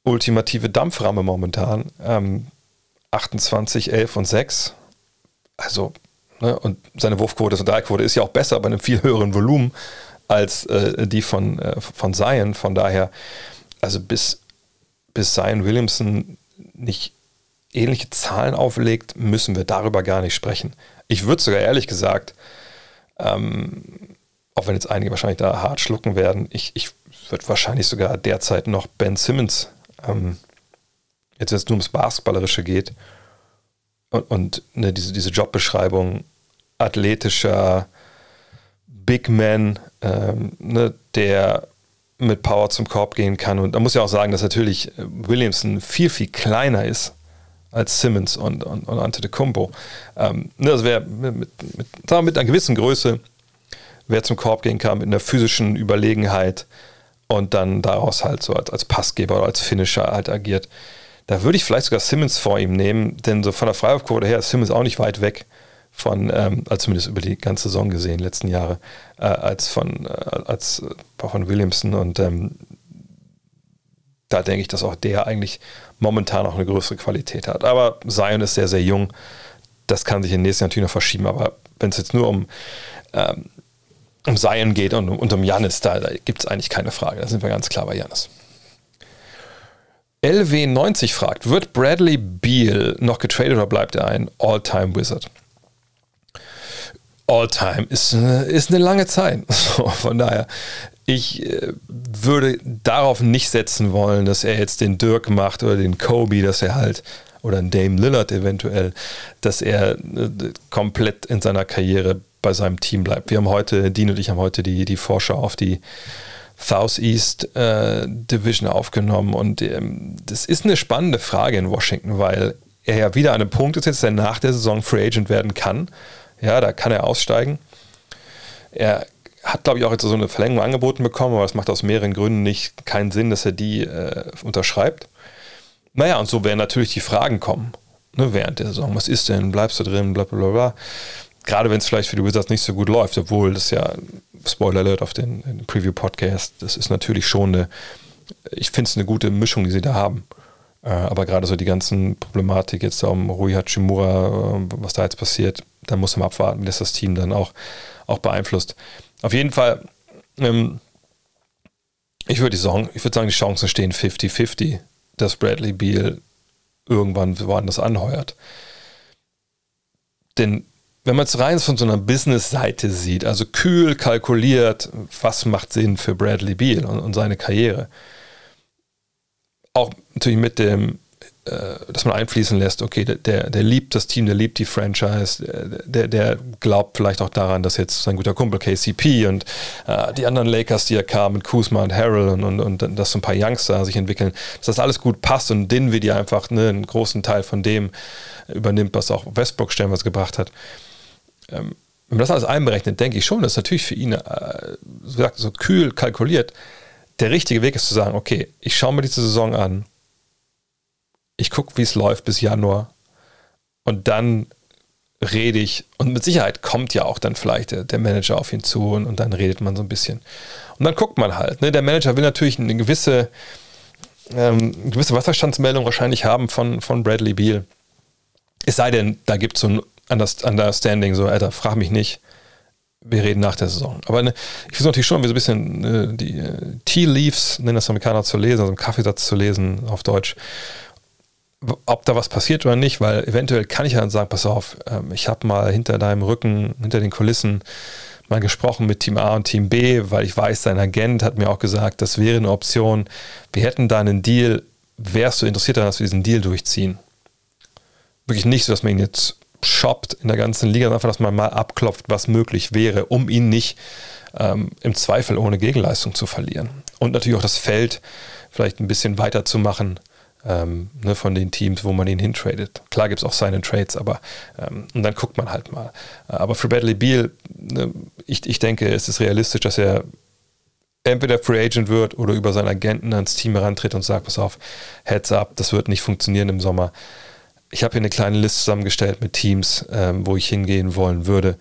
ultimative Dampframme momentan. Ähm, 28, 11 und 6. Also, ne, und seine Wurfquote, seine Dreiequote ist ja auch besser bei einem viel höheren Volumen als äh, die von, äh, von Zion. Von daher, also bis, bis Zion Williamson nicht ähnliche Zahlen auflegt, müssen wir darüber gar nicht sprechen. Ich würde sogar ehrlich gesagt, ähm, auch wenn jetzt einige wahrscheinlich da hart schlucken werden, ich, ich würde wahrscheinlich sogar derzeit noch Ben Simmons, ähm, jetzt wenn es nur ums Basketballerische geht, und, und ne, diese, diese Jobbeschreibung athletischer Big Man, ähm, ne, der mit Power zum Korb gehen kann. Und da muss ich auch sagen, dass natürlich Williamson viel, viel kleiner ist als Simmons und, und, und Antetokounmpo. Ähm, ne, das wäre mit, mit, mit, mit einer gewissen Größe, wer zum Korb gehen kann, mit einer physischen Überlegenheit und dann daraus halt so als, als Passgeber oder als Finisher halt agiert. Da würde ich vielleicht sogar Simmons vor ihm nehmen, denn so von der Freiwurfquote her ist Simmons auch nicht weit weg von, ähm, also zumindest über die ganze Saison gesehen, letzten Jahre, äh, als von, äh, als äh, von Williamson und ähm, da denke ich, dass auch der eigentlich momentan auch eine größere Qualität hat. Aber Zion ist sehr, sehr jung. Das kann sich in den nächsten Jahren natürlich noch verschieben. Aber wenn es jetzt nur um, ähm, um Zion geht und, und um Janis, da, da gibt es eigentlich keine Frage. Da sind wir ganz klar bei Janis. LW90 fragt, wird Bradley Beal noch getradet oder bleibt er ein All-Time Wizard? All-Time ist, ist eine lange Zeit. *laughs* Von daher, ich äh, würde darauf nicht setzen wollen, dass er jetzt den Dirk macht oder den Kobe, dass er halt, oder einen Dame Lillard eventuell, dass er äh, komplett in seiner Karriere bei seinem Team bleibt. Wir haben heute, Dean und ich haben heute die, die Vorschau auf die Southeast äh, Division aufgenommen und ähm, das ist eine spannende Frage in Washington, weil er ja wieder an einem Punkt ist, jetzt, der nach der Saison Free Agent werden kann. Ja, da kann er aussteigen. Er hat, glaube ich, auch jetzt so eine Verlängerung angeboten bekommen, aber es macht aus mehreren Gründen nicht keinen Sinn, dass er die äh, unterschreibt. Naja, und so werden natürlich die Fragen kommen ne, während der Saison. Was ist denn? Bleibst du drin? Bla bla bla. Gerade wenn es vielleicht für die Wizards nicht so gut läuft, obwohl das ja, Spoiler Alert auf den, den Preview-Podcast, das ist natürlich schon eine, ich finde es eine gute Mischung, die sie da haben. Äh, aber gerade so die ganzen Problematik jetzt um Rui Hachimura, äh, was da jetzt passiert, da muss man abwarten, wie das das Team dann auch, auch beeinflusst. Auf jeden Fall, ähm, ich würde sagen, ich würde sagen, die Chancen stehen 50-50, dass Bradley Beal irgendwann woanders anheuert. Denn wenn man es rein von so einer Business-Seite sieht, also kühl kalkuliert, was macht Sinn für Bradley Beal und, und seine Karriere, auch natürlich mit dem dass man einfließen lässt, okay, der, der liebt das Team, der liebt die Franchise, der, der glaubt vielleicht auch daran, dass jetzt sein guter Kumpel KCP und äh, die anderen Lakers, die ja kamen mit Kuzma und Harrell und, und, und dass so ein paar Youngster sich entwickeln, dass das alles gut passt und Dinwiddie einfach ne, einen großen Teil von dem übernimmt, was auch Westbrook stellenweise gebracht hat. Ähm, wenn man das alles einberechnet, denke ich schon, dass natürlich für ihn, äh, so, gesagt, so kühl kalkuliert, der richtige Weg ist zu sagen, okay, ich schaue mir diese Saison an ich gucke, wie es läuft bis Januar und dann rede ich und mit Sicherheit kommt ja auch dann vielleicht der, Manager auf ihn zu und, und, dann redet man so ein bisschen. Und dann guckt man halt. Ne? Der Manager will natürlich eine gewisse, ähm, gewisse Wasserstandsmeldung wahrscheinlich haben von, von Bradley Beal. Es sei denn, da gibt es so ein Understanding, so, Alter, frag mich nicht. Wir reden nach der Saison. Aber ne, ich versuche natürlich schon, wie so ein bisschen äh, die äh, Tea Leaves, nennen das Amerikaner zu lesen, also einen Kaffeesatz zu lesen auf Deutsch ob da was passiert oder nicht, weil eventuell kann ich dann sagen, pass auf, ähm, ich habe mal hinter deinem Rücken, hinter den Kulissen mal gesprochen mit Team A und Team B, weil ich weiß, dein Agent hat mir auch gesagt, das wäre eine Option. Wir hätten da einen Deal, wärst du interessiert daran, dass wir diesen Deal durchziehen? Wirklich nicht so, dass man ihn jetzt shoppt in der ganzen Liga, einfach, dass man mal abklopft, was möglich wäre, um ihn nicht ähm, im Zweifel ohne Gegenleistung zu verlieren. Und natürlich auch das Feld vielleicht ein bisschen weiter zu machen ähm, ne, von den Teams, wo man ihn hintradet. Klar gibt es auch seine Trades, aber ähm, und dann guckt man halt mal. Aber für Bradley Beal, ne, ich, ich denke, es ist realistisch, dass er entweder Free Agent wird oder über seinen Agenten ans Team herantritt und sagt, pass auf, Heads up, das wird nicht funktionieren im Sommer. Ich habe hier eine kleine Liste zusammengestellt mit Teams, ähm, wo ich hingehen wollen würde.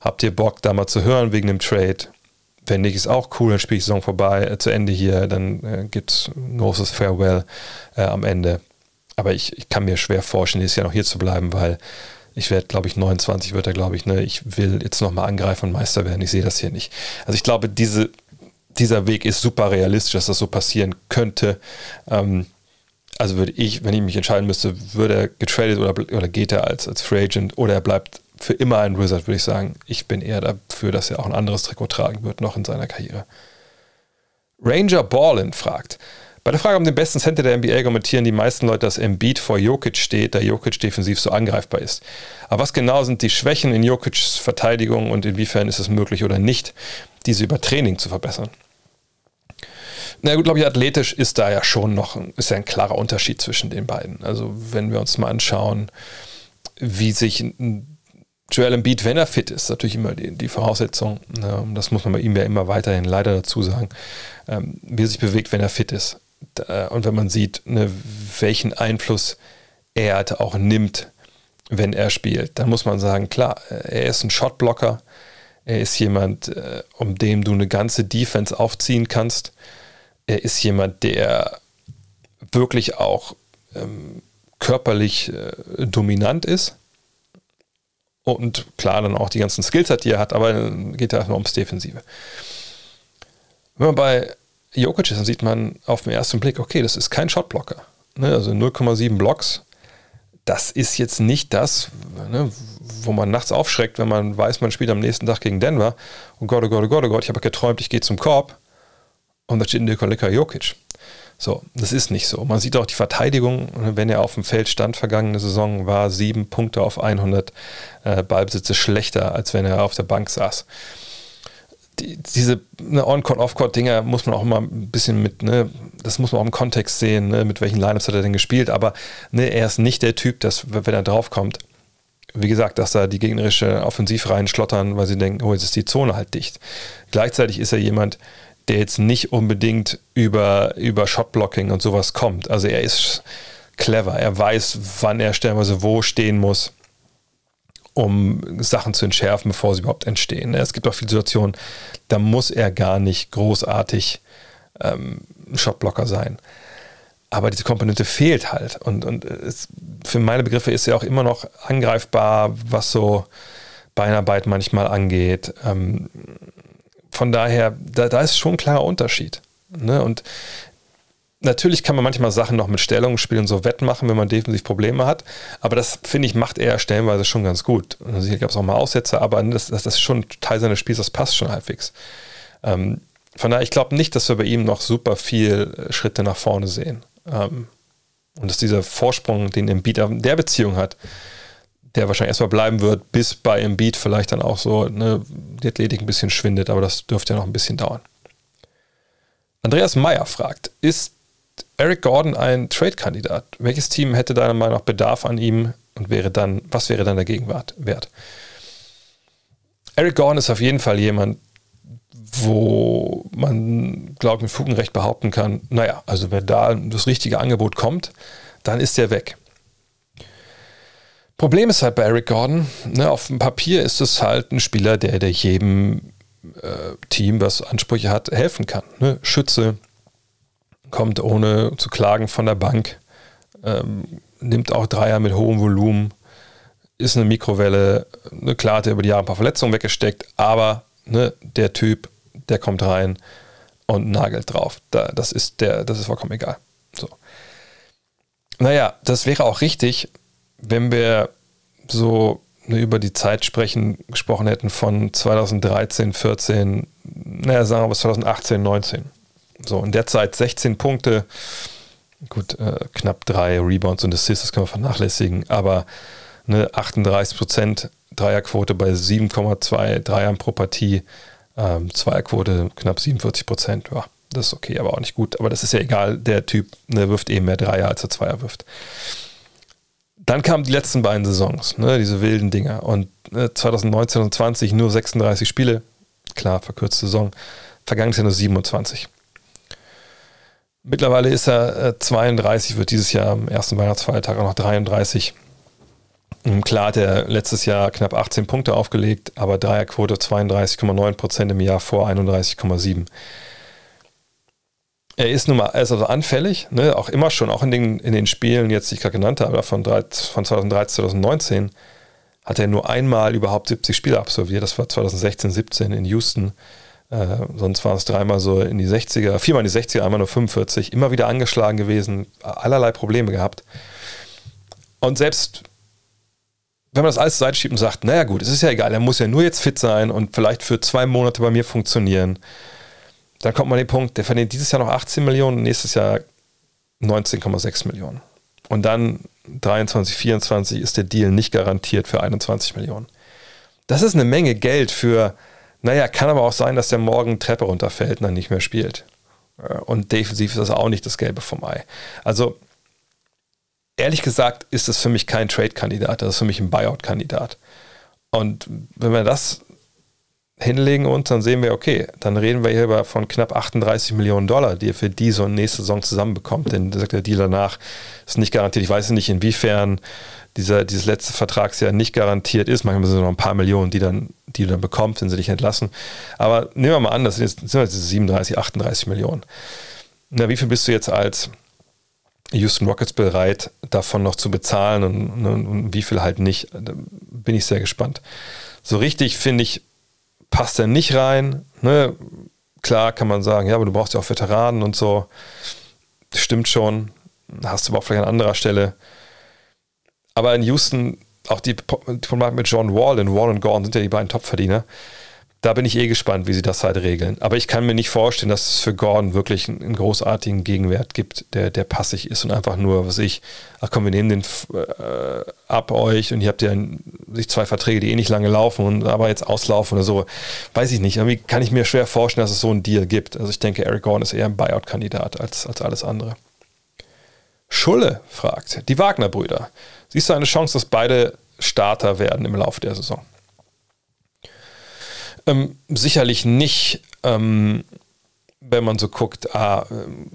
Habt ihr Bock, da mal zu hören wegen dem Trade? Wenn nicht, ist auch cool, dann spiele ich Saison vorbei, äh, zu Ende hier, dann äh, gibt es ein großes Farewell äh, am Ende. Aber ich, ich kann mir schwer vorstellen, dieses Jahr noch hier zu bleiben, weil ich werde, glaube ich, 29 wird er, glaube ich, ne, ich will jetzt nochmal angreifen und Meister werden. Ich sehe das hier nicht. Also ich glaube, diese, dieser Weg ist super realistisch, dass das so passieren könnte. Ähm, also würde ich, wenn ich mich entscheiden müsste, würde er getradet oder, oder geht er als, als Free Agent oder er bleibt für immer ein Wizard, würde ich sagen. Ich bin eher dafür, dass er auch ein anderes Trikot tragen wird, noch in seiner Karriere. Ranger Ballin fragt, bei der Frage um den besten Center der NBA kommentieren die meisten Leute, dass Embiid vor Jokic steht, da Jokic defensiv so angreifbar ist. Aber was genau sind die Schwächen in Jokic's Verteidigung und inwiefern ist es möglich oder nicht, diese über Training zu verbessern? Na gut, glaube ich, athletisch ist da ja schon noch ist ja ein klarer Unterschied zwischen den beiden. Also wenn wir uns mal anschauen, wie sich ein Joel Embiid, wenn er fit ist, natürlich immer die, die Voraussetzung, ne, das muss man bei ihm ja immer weiterhin leider dazu sagen, ähm, wie er sich bewegt, wenn er fit ist. und wenn man sieht, ne, welchen Einfluss er halt auch nimmt, wenn er spielt, dann muss man sagen, klar, er ist ein Shotblocker, er ist jemand, äh, um dem du eine ganze Defense aufziehen kannst er ist jemand, der wirklich auch ähm, körperlich äh, dominant ist und klar dann auch die ganzen Skills hat, die er hat, aber geht da nur ums Defensive. Wenn man bei Jokic ist, dann sieht man auf den ersten Blick, okay, das ist kein Shotblocker. Ne? Also 0,7 Blocks, das ist jetzt nicht das, ne, wo man nachts aufschreckt, wenn man weiß, man spielt am nächsten Tag gegen Denver. Oh Gott, oh Gott, oh Gott, oh Gott, ich habe geträumt, ich gehe zum Korb und da steht Nikola Jokic. So, das ist nicht so. Man sieht auch die Verteidigung, wenn er auf dem Feld stand, vergangene Saison, war sieben Punkte auf 100 äh, Ballbesitze schlechter, als wenn er auf der Bank saß. Die, diese ne, On-Court, Off-Court-Dinger muss man auch immer ein bisschen mit, ne, das muss man auch im Kontext sehen, ne, mit welchen Lineups hat er denn gespielt, aber ne, er ist nicht der Typ, dass, wenn er draufkommt, wie gesagt, dass da die gegnerische Offensivreihen schlottern, weil sie denken, oh, jetzt ist die Zone halt dicht. Gleichzeitig ist er jemand, der jetzt nicht unbedingt über, über Shotblocking und sowas kommt. Also er ist clever, er weiß, wann er stellenweise wo stehen muss, um Sachen zu entschärfen, bevor sie überhaupt entstehen. Es gibt auch viele Situationen, da muss er gar nicht großartig ähm, Shotblocker sein. Aber diese Komponente fehlt halt. Und, und es, für meine Begriffe ist er auch immer noch angreifbar, was so Beinarbeit manchmal angeht. Ähm, von daher, da, da ist schon ein klarer Unterschied. Ne? Und natürlich kann man manchmal Sachen noch mit Stellungsspielen so wettmachen, wenn man defensiv Probleme hat. Aber das, finde ich, macht er stellenweise schon ganz gut. Also hier gab es auch mal Aussätze, aber das, das, das, ist schon Teil seines Spiels, das passt schon halbwegs. Ähm, von daher, ich glaube nicht, dass wir bei ihm noch super viel Schritte nach vorne sehen. Ähm, und dass dieser Vorsprung, den Embiid in der Beziehung hat, der wahrscheinlich erstmal bleiben wird, bis bei Embiid vielleicht dann auch so ne, die Athletik ein bisschen schwindet, aber das dürfte ja noch ein bisschen dauern. Andreas Meyer fragt, ist Eric Gordon ein Trade-Kandidat? Welches Team hätte deiner Meinung nach Bedarf an ihm und wäre dann, was wäre dann der Gegenwart wert? Eric Gordon ist auf jeden Fall jemand, wo man, glaube ich, mit Fugenrecht behaupten kann, naja, also wenn da das richtige Angebot kommt, dann ist der weg. Problem ist halt bei Eric Gordon, ne, auf dem Papier ist es halt ein Spieler, der, der jedem äh, Team, was Ansprüche hat, helfen kann. Ne? Schütze, kommt ohne zu klagen von der Bank, ähm, nimmt auch Dreier mit hohem Volumen, ist eine Mikrowelle, ne, klar hat er über die Jahre ein paar Verletzungen weggesteckt, aber ne, der Typ, der kommt rein und nagelt drauf. Da, das, ist der, das ist vollkommen egal. So. Naja, das wäre auch richtig, wenn wir so über die Zeit sprechen, gesprochen hätten von 2013, 14, naja, sagen wir bis 2018, 19. So, in der Zeit 16 Punkte, gut, äh, knapp drei Rebounds und Assists, das können wir vernachlässigen, aber eine 38 Prozent Dreierquote bei 7,2 Dreiern pro Partie, ähm, Zweierquote knapp 47 Prozent. Ja, das ist okay, aber auch nicht gut. Aber das ist ja egal, der Typ ne, wirft eben mehr Dreier, als er Zweier wirft. Dann kamen die letzten beiden Saisons, ne, diese wilden Dinger. Und äh, 2019 und 20 nur 36 Spiele. Klar, verkürzte Saison. Vergangenes Jahr nur 27. Mittlerweile ist er äh, 32, wird dieses Jahr am ersten Weihnachtsfeiertag auch noch 33. Klar hat er letztes Jahr knapp 18 Punkte aufgelegt, aber Dreierquote 32,9 Prozent im Jahr vor 31,7. Er ist nun mal er ist also anfällig, ne, auch immer schon, auch in den, in den Spielen, jetzt die ich gerade genannt habe, von, von 2013, 2019, hat er nur einmal überhaupt 70 Spiele absolviert. Das war 2016, 17 in Houston. Äh, sonst waren es dreimal so in die 60er, viermal in die 60er, einmal nur 45. Immer wieder angeschlagen gewesen, allerlei Probleme gehabt. Und selbst wenn man das alles zur Seite schiebt und sagt, naja gut, es ist ja egal, er muss ja nur jetzt fit sein und vielleicht für zwei Monate bei mir funktionieren, dann kommt man an den Punkt, der verdient dieses Jahr noch 18 Millionen, nächstes Jahr 19,6 Millionen. Und dann 23, 24 ist der Deal nicht garantiert für 21 Millionen. Das ist eine Menge Geld für, naja, kann aber auch sein, dass der morgen Treppe runterfällt und dann nicht mehr spielt. Und defensiv ist das auch nicht das Gelbe vom Ei. Also ehrlich gesagt ist das für mich kein Trade-Kandidat, das ist für mich ein Buyout-Kandidat. Und wenn wir das hinlegen uns, dann sehen wir, okay, dann reden wir hier über von knapp 38 Millionen Dollar, die ihr für diese und nächste Saison zusammenbekommt. Denn sagt der Deal danach, ist nicht garantiert. Ich weiß nicht, inwiefern dieser, dieses letzte Vertragsjahr nicht garantiert ist. Manchmal sind es noch ein paar Millionen, die, dann, die du dann bekommst, wenn sie dich entlassen. Aber nehmen wir mal an, das sind jetzt, sind jetzt 37, 38 Millionen. Na, wie viel bist du jetzt als Houston Rockets bereit, davon noch zu bezahlen und, und, und wie viel halt nicht? Da bin ich sehr gespannt. So richtig, finde ich, passt er nicht rein. Ne? Klar kann man sagen, ja, aber du brauchst ja auch Veteranen und so. Stimmt schon. Hast du aber auch vielleicht an anderer Stelle. Aber in Houston, auch die Problematik mit John Wall, denn Wall und Gordon sind ja die beiden Topverdiener da bin ich eh gespannt, wie sie das halt regeln. Aber ich kann mir nicht vorstellen, dass es für Gordon wirklich einen, großartigen Gegenwert gibt, der, der passig ist und einfach nur, was ich, ach komm, wir nehmen den äh, ab euch und ihr habt ja sich zwei Verträge, die eh nicht lange laufen und aber jetzt auslaufen oder so. Weiß ich nicht. Irgendwie kann ich mir schwer vorstellen, dass es so einen Deal gibt. Also ich denke, Eric Gordon ist eher ein Buyout-Kandidat als, als alles andere. Schulle fragt, die Wagner-Brüder. Siehst du eine Chance, dass beide Starter werden im Laufe der Saison? Ähm, sicherlich nicht, ähm, wenn man so guckt, ah, ähm,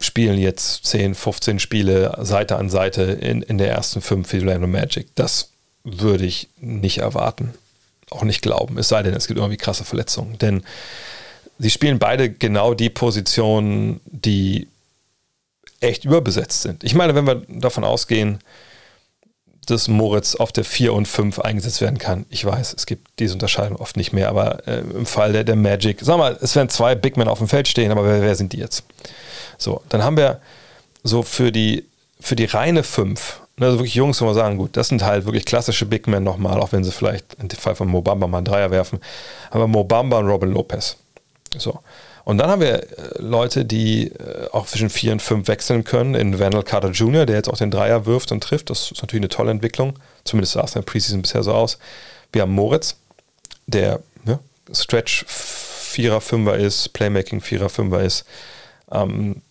spielen jetzt 10, 15 Spiele Seite an Seite in, in der ersten fünf für Orlando Magic. Das würde ich nicht erwarten. Auch nicht glauben. Es sei denn, es gibt irgendwie krasse Verletzungen. Denn sie spielen beide genau die Positionen, die echt überbesetzt sind. Ich meine, wenn wir davon ausgehen, dass Moritz auf der 4 und 5 eingesetzt werden kann. Ich weiß, es gibt diese Unterscheidung oft nicht mehr, aber äh, im Fall der, der Magic, sag mal, es werden zwei Big Men auf dem Feld stehen, aber wer, wer sind die jetzt? So, dann haben wir so für die, für die reine 5, ne, also wirklich Jungs, wo wir sagen, gut, das sind halt wirklich klassische Big Men nochmal, auch wenn sie vielleicht in dem Fall von Mobamba mal einen Dreier werfen, aber Mobamba und Robin Lopez. So. Und dann haben wir äh, Leute, die äh, auch zwischen 4 und 5 wechseln können. In Vandal Carter Jr., der jetzt auch den Dreier wirft und trifft. Das ist natürlich eine tolle Entwicklung. Zumindest sah es in der Preseason bisher so aus. Wir haben Moritz, der ja, Stretch 4er, 5er ist, Playmaking 4er, 5er ist. Ähm,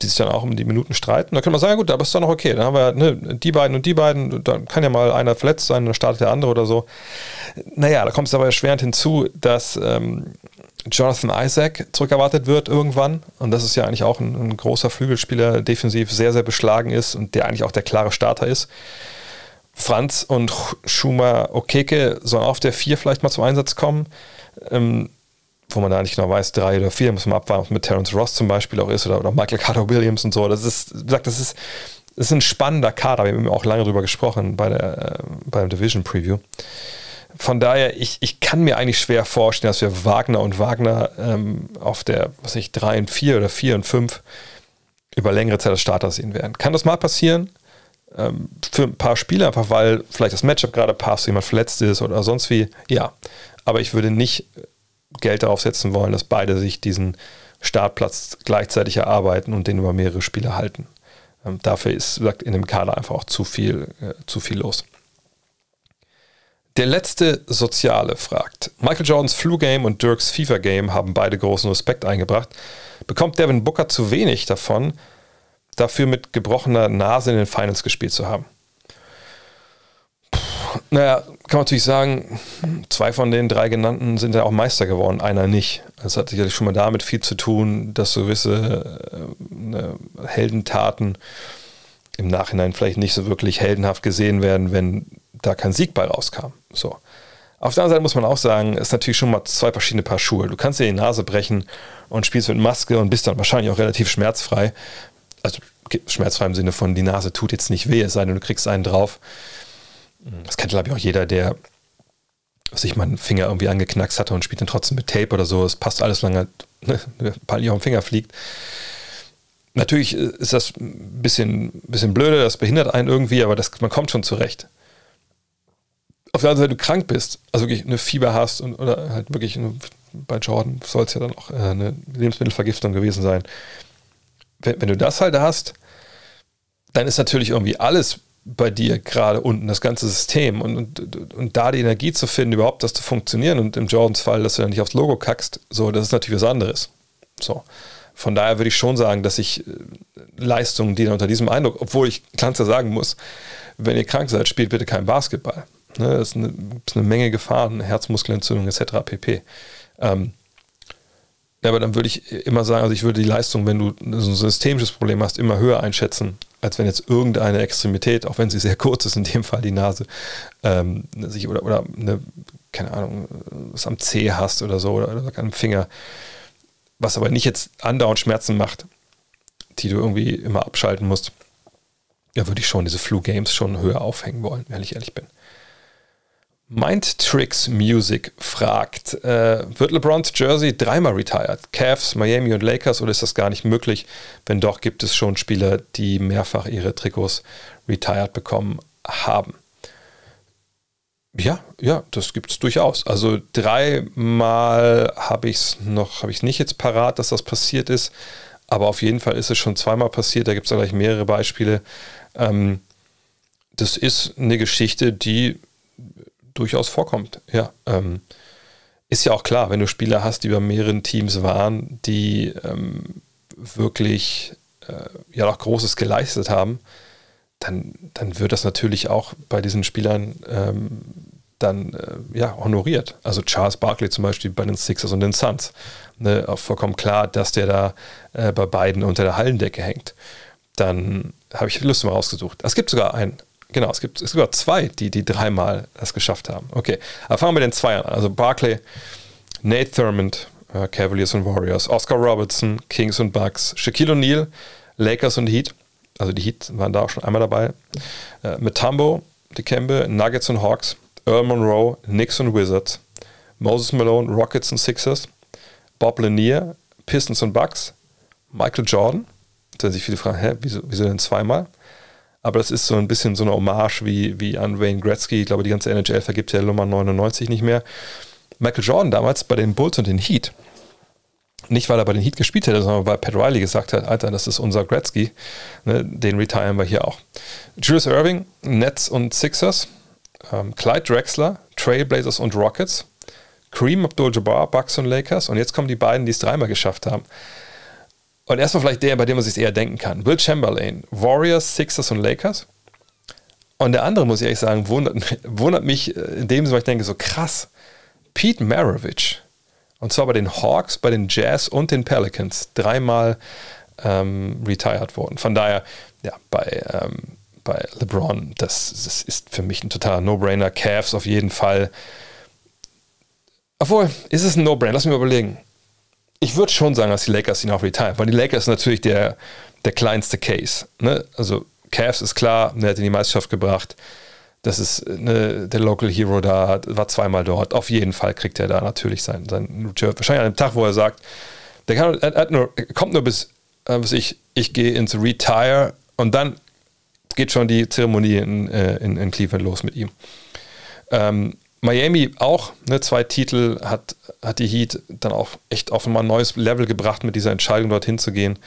die sich dann auch um die Minuten streiten. Da können wir sagen, gut, aber ist doch noch okay. Dann haben wir ne, die beiden und die beiden, dann kann ja mal einer verletzt sein, dann startet der andere oder so. Naja, da kommt es aber erschwerend hinzu, dass ähm, Jonathan Isaac zurückerwartet wird irgendwann. Und das ist ja eigentlich auch ein, ein, großer Flügelspieler, defensiv sehr, sehr beschlagen ist und der eigentlich auch der klare Starter ist. Franz und Schumer Okeke sollen auf der 4 vielleicht mal zum Einsatz kommen. Ähm, wo man da nicht genau weiß, drei oder vier, muss man abwarten, ob mit Terence Ross zum Beispiel auch ist oder, oder Michael Carter Williams und so. Das ist, wie das ist, das ist ein spannender Kader. Wir haben auch lange darüber gesprochen bei der, äh, beim Division Preview von daher, ich, ich kann mir eigentlich schwer vorstellen, dass wir Wagner und Wagner ähm, auf der, was ich, 3 und 4 oder 4 und 5 über längere Zeit als Starter sehen werden. Kann das mal passieren? Ähm, für ein paar Spiele, einfach weil vielleicht das Matchup gerade passt, jemand verletzt ist oder sonst wie. Ja, aber ich würde nicht Geld darauf setzen wollen, dass beide sich diesen Startplatz gleichzeitig erarbeiten und den über mehrere Spiele halten. Ähm, dafür ist, gesagt, in dem Kader einfach auch zu viel, äh, zu viel los. Der letzte Soziale fragt: Michael Jordans Flu-Game und Dirks FIFA-Game haben beide großen Respekt eingebracht. Bekommt Devin Booker zu wenig davon, dafür mit gebrochener Nase in den Finals gespielt zu haben? Puh, naja, kann man natürlich sagen, zwei von den drei genannten sind ja auch Meister geworden, einer nicht. Das hat sicherlich schon mal damit viel zu tun, dass so gewisse äh, ne, Heldentaten im Nachhinein vielleicht nicht so wirklich heldenhaft gesehen werden, wenn da kein Sieg bei rauskam. So. Auf der anderen Seite muss man auch sagen, es ist natürlich schon mal zwei verschiedene Paar Schuhe. Du kannst dir die Nase brechen und spielst mit Maske und bist dann wahrscheinlich auch relativ schmerzfrei. Also schmerzfrei im Sinne von, die Nase tut jetzt nicht weh, es sei denn, du kriegst einen drauf. Das kennt, glaube ich, auch jeder, der sich mal einen Finger irgendwie angeknackst hatte und spielt dann trotzdem mit Tape oder so. Es passt alles, solange ne, Ball nicht auf den Finger fliegt. Natürlich ist das ein bisschen, bisschen blöde, das behindert einen irgendwie, aber das, man kommt schon zurecht. Auf der anderen Seite, du krank bist, also wirklich eine Fieber hast und, oder halt wirklich eine, bei Jordan soll es ja dann auch äh, eine Lebensmittelvergiftung gewesen sein. Wenn, wenn du das halt hast, dann ist natürlich irgendwie alles bei dir gerade unten, das ganze System und, und, und da die Energie zu finden, überhaupt das zu funktionieren und im Jordans Fall, dass du dann nicht aufs Logo kackst, so, das ist natürlich was anderes. So. Von daher würde ich schon sagen, dass ich äh, Leistungen, die dann unter diesem Eindruck, obwohl ich ganz sagen muss, wenn ihr krank seid, spielt bitte kein Basketball. Ne, das ist eine, Menge Gefahren, Herzmuskelentzündung etc. pp. Ähm, aber dann würde ich immer sagen, also ich würde die Leistung, wenn du so ein systemisches Problem hast, immer höher einschätzen, als wenn jetzt irgendeine Extremität, auch wenn sie sehr kurz ist, in dem Fall die Nase, ähm, sich oder, oder eine, keine Ahnung, was am Zeh hast oder so oder, oder am Finger, was aber nicht jetzt andauernd Schmerzen macht, die du irgendwie immer abschalten musst. Da würde ich schon diese Flu-Games schon höher aufhängen wollen, wenn ich ehrlich bin. Mind Tricks Music fragt, äh, wird LeBrons Jersey dreimal retired? Cavs, Miami und Lakers oder ist das gar nicht möglich? Wenn doch, gibt es schon Spieler, die mehrfach ihre Trikots retired bekommen haben. Ja, ja, das gibt es durchaus. Also dreimal habe ich es noch, habe ich nicht jetzt parat, dass das passiert ist, aber auf jeden Fall ist es schon zweimal passiert. Da gibt es gleich mehrere Beispiele. Ähm, das ist eine Geschichte, die durchaus vorkommt. Ja, ähm, ist ja auch klar, wenn du Spieler hast, die bei mehreren Teams waren, die ähm, wirklich äh, ja noch Großes geleistet haben, dann, dann wird das natürlich auch bei diesen Spielern ähm, dann äh, ja, honoriert. Also Charles Barkley zum Beispiel bei den Sixers und den Suns. Ne, auch vollkommen klar, dass der da äh, bei beiden unter der Hallendecke hängt. Dann habe ich Liste mal ausgesucht. Es gibt sogar einen, Genau, es gibt, gibt zwei, die, die dreimal das geschafft haben. Okay, aber fangen wir mit den Zweiern an. Also Barclay, Nate Thurmond, äh, Cavaliers und Warriors, Oscar Robertson, Kings und Bucks, Shaquille O'Neal, Lakers und Heat. Also die Heat waren da auch schon einmal dabei. Äh, Matumbo, Dikembe, Nuggets und Hawks, Earl Monroe, Knicks und Wizards, Moses Malone, Rockets und Sixers, Bob Lanier, Pistons und Bucks, Michael Jordan. Da sich viele fragen, hä, wieso, wieso denn zweimal? Aber das ist so ein bisschen so eine Hommage wie, wie an Wayne Gretzky. Ich glaube, die ganze NHL vergibt ja Nummer 99 nicht mehr. Michael Jordan damals bei den Bulls und den Heat. Nicht, weil er bei den Heat gespielt hätte, sondern weil Pat Riley gesagt hat, Alter, das ist unser Gretzky. Ne, den retiren wir hier auch. Julius Irving, Nets und Sixers. Ähm, Clyde Drexler, Trailblazers und Rockets. Kareem Abdul-Jabbar, Bucks und Lakers. Und jetzt kommen die beiden, die es dreimal geschafft haben. Und erstmal vielleicht der, bei dem man sich eher denken kann. Will Chamberlain, Warriors, Sixers und Lakers. Und der andere, muss ich ehrlich sagen, wundert, wundert mich äh, in dem Sinne, weil ich denke, so krass. Pete Maravich. Und zwar bei den Hawks, bei den Jazz und den Pelicans. Dreimal ähm, retired worden. Von daher, ja, bei, ähm, bei LeBron, das, das ist für mich ein totaler No-Brainer. Cavs auf jeden Fall. Obwohl, ist es ein No-Brainer? Lass mich überlegen ich würde schon sagen, dass die Lakers ihn auch retiren, weil die Lakers natürlich der, der kleinste Case. Ne? Also Cavs ist klar, der hat in die Meisterschaft gebracht. Das ist ne, der Local Hero da, war zweimal dort. Auf jeden Fall kriegt er da natürlich sein, sein Wahrscheinlich an dem Tag, wo er sagt, der kann, er, nur, er kommt nur bis, äh, bis ich, ich gehe ins Retire und dann geht schon die Zeremonie in, äh, in, in Cleveland los mit ihm. Ähm, Miami auch, ne, zwei Titel hat, hat die Heat dann auch echt auf ein neues Level gebracht mit dieser Entscheidung dorthin zu gehen.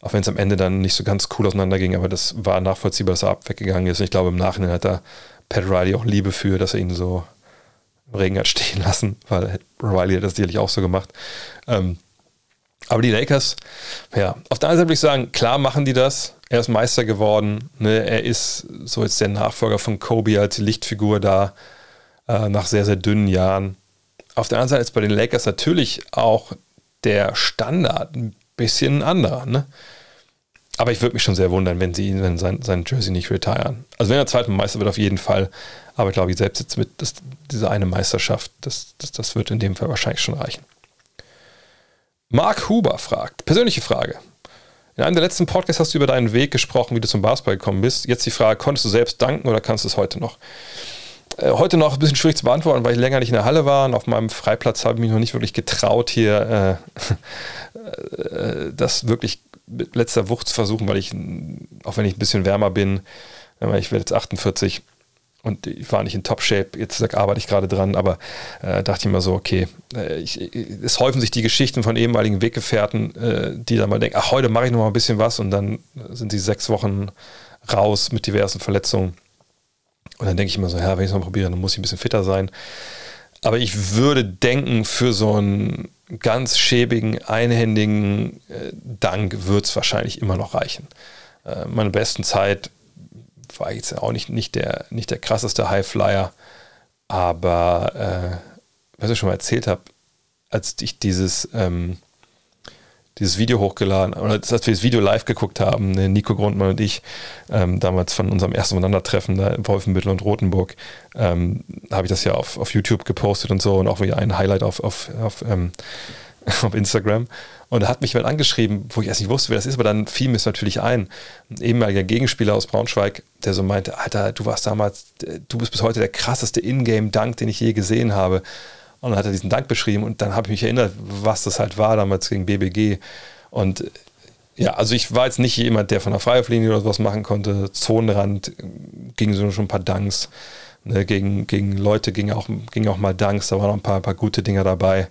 Auch wenn es am Ende dann nicht so ganz cool auseinanderging, aber das war nachvollziehbar, dass er abweggegangen ist. Und ich glaube, im Nachhinein hat da Pat Riley auch Liebe für, dass er ihn so im Regen hat stehen *laughs* lassen, weil Riley hat das sicherlich auch so gemacht. Ähm, aber die Lakers, ja, auf der einen Seite würde ich sagen, klar machen die das. Er ist Meister geworden. Ne? Er ist so jetzt der Nachfolger von Kobe als Lichtfigur da, äh, nach sehr, sehr dünnen Jahren. Auf der anderen Seite ist bei den Lakers natürlich auch der Standard ein bisschen ein anderer. Ne? Aber ich würde mich schon sehr wundern, wenn sie ihn, sein, sein Jersey nicht retiren. Also wenn er zweiter Meister wird, auf jeden Fall. Aber ich glaube, ich selbst jetzt mit das, diese eine Meisterschaft, das, das, das wird in dem Fall wahrscheinlich schon reichen. Mark Huber fragt, persönliche Frage. In einem der letzten Podcasts hast du über deinen Weg gesprochen, wie du zum Basketball gekommen bist. Jetzt die Frage, konntest du selbst danken oder kannst du es heute noch? Äh, heute noch ein bisschen schwierig zu beantworten, weil ich länger nicht in der Halle war und auf meinem Freiplatz habe ich mich noch nicht wirklich getraut, hier äh, *laughs* äh, das wirklich mit letzter Wucht zu versuchen, weil ich, auch wenn ich ein bisschen wärmer bin, ich werde jetzt 48, und ich war nicht in Top-Shape, jetzt arbeite ich gerade dran, aber äh, dachte ich mir so, okay, äh, ich, es häufen sich die Geschichten von ehemaligen Weggefährten, äh, die dann mal denken, ach, heute mache ich noch mal ein bisschen was und dann sind sie sechs Wochen raus mit diversen Verletzungen. Und dann denke ich immer so, ja, wenn ich es mal probiere, dann muss ich ein bisschen fitter sein. Aber ich würde denken, für so einen ganz schäbigen, einhändigen äh, Dank wird es wahrscheinlich immer noch reichen. Äh, meine besten Zeit war jetzt auch nicht, nicht, der, nicht der krasseste Highflyer, aber äh, was ich schon mal erzählt habe, als ich dieses, ähm, dieses Video hochgeladen, oder als wir das Video live geguckt haben, ne, Nico Grundmann und ich, ähm, damals von unserem ersten Aufeinandertreffen da in Wolfenbüttel und Rothenburg, ähm, habe ich das ja auf, auf YouTube gepostet und so und auch wieder ein Highlight auf, auf, auf, ähm, *laughs* auf Instagram. Und da hat mich jemand angeschrieben, wo ich erst nicht wusste, wer das ist, aber dann fiel mir es natürlich ein. Ein ehemaliger Gegenspieler aus Braunschweig, der so meinte, Alter, du warst damals, du bist bis heute der krasseste Ingame-Dank, den ich je gesehen habe. Und dann hat er diesen Dank beschrieben und dann habe ich mich erinnert, was das halt war damals gegen BBG. Und ja, also ich war jetzt nicht jemand, der von der Freiwurflinie oder sowas machen konnte. Zonenrand ging so schon ein paar Danks. Ne, gegen, gegen Leute ging auch, ging auch mal Danks, da waren noch ein paar, ein paar gute Dinger dabei.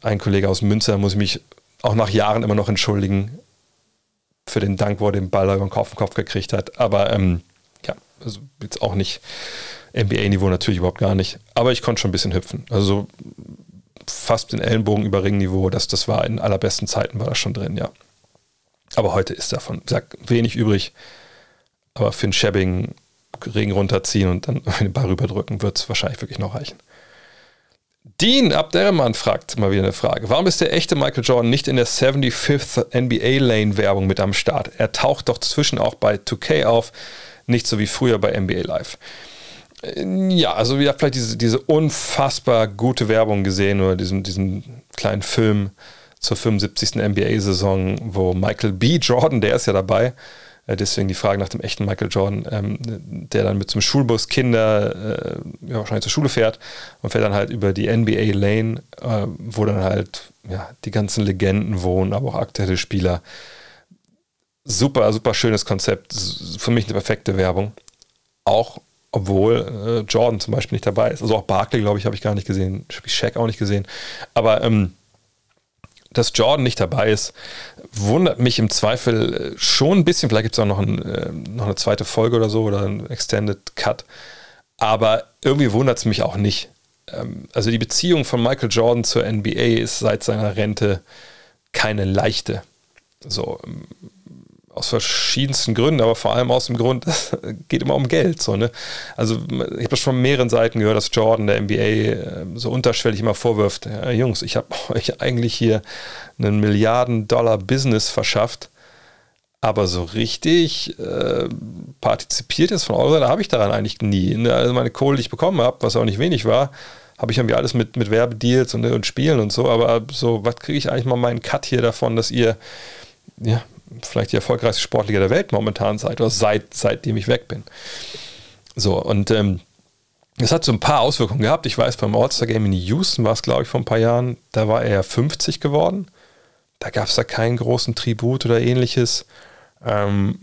Ein Kollege aus Münster muss ich mich auch nach Jahren immer noch entschuldigen für den Dank, wo er den Ball über den Kopf, Kopf gekriegt hat. Aber ähm, ja, also jetzt auch nicht NBA-Niveau natürlich überhaupt gar nicht. Aber ich konnte schon ein bisschen hüpfen. Also fast den Ellenbogen über Ringniveau, das, das war in allerbesten Zeiten war das schon drin, ja. Aber heute ist davon, sag, wenig übrig. Aber für ein Shabbing Ring runterziehen und dann *laughs* den Ball rüberdrücken, wird es wahrscheinlich wirklich noch reichen. Dean Abderrahman fragt mal wieder eine Frage. Warum ist der echte Michael Jordan nicht in der 75th NBA Lane Werbung mit am Start? Er taucht doch zwischen auch bei 2K auf, nicht so wie früher bei NBA Live. Äh, ja, also ihr habt vielleicht diese, diese unfassbar gute Werbung gesehen oder diesen, diesen kleinen Film zur 75. NBA-Saison, wo Michael B. Jordan, der ist ja dabei, äh, deswegen die Frage nach dem echten Michael Jordan, ähm, der dann mit zum Schulbus Kinder äh, ja, wahrscheinlich zur Schule fährt und fährt dann halt über die NBA Lane, wo dann halt ja, die ganzen Legenden wohnen, aber auch aktuelle Spieler. Super, super schönes Konzept. Für mich eine perfekte Werbung. Auch obwohl äh, Jordan zum Beispiel nicht dabei ist. Also auch Barkley, glaube ich, habe ich gar nicht gesehen. Shaq auch nicht gesehen. Aber ähm, dass Jordan nicht dabei ist, wundert mich im Zweifel äh, schon ein bisschen. Vielleicht gibt es auch noch, ein, äh, noch, eine zweite Folge oder so oder ein Extended Cut. Aber irgendwie wundert es mich auch nicht. Ähm, also die Beziehung von Michael Jordan zur NBA ist seit seiner Rente keine leichte. So, ähm, aus verschiedensten Gründen, aber vor allem aus dem Grund, es *laughs* geht immer um Geld. So, ne? Also ich habe das von mehreren Seiten gehört, dass Jordan der NBA äh, so unterschwellig immer vorwirft, ja, Jungs, ich habe *laughs* euch eigentlich hier einen Milliarden-Dollar-Business verschafft, aber so richtig äh, partizipiert ist von eurer Seite habe ich daran eigentlich nie. Ne? Also meine Kohle, die ich bekommen habe, was auch nicht wenig war, habe ich irgendwie alles mit, mit Werbedeals und, und Spielen und so, aber so, was kriege ich eigentlich mal meinen Cut hier davon, dass ihr ja, vielleicht die erfolgreichste Sportliga der Welt momentan seid, oder seit, seitdem ich weg bin. So, und ähm, es hat so ein paar Auswirkungen gehabt. Ich weiß, beim All-Star-Game in Houston war es, glaube ich, vor ein paar Jahren, da war er 50 geworden. Da gab es da keinen großen Tribut oder ähnliches. Ähm,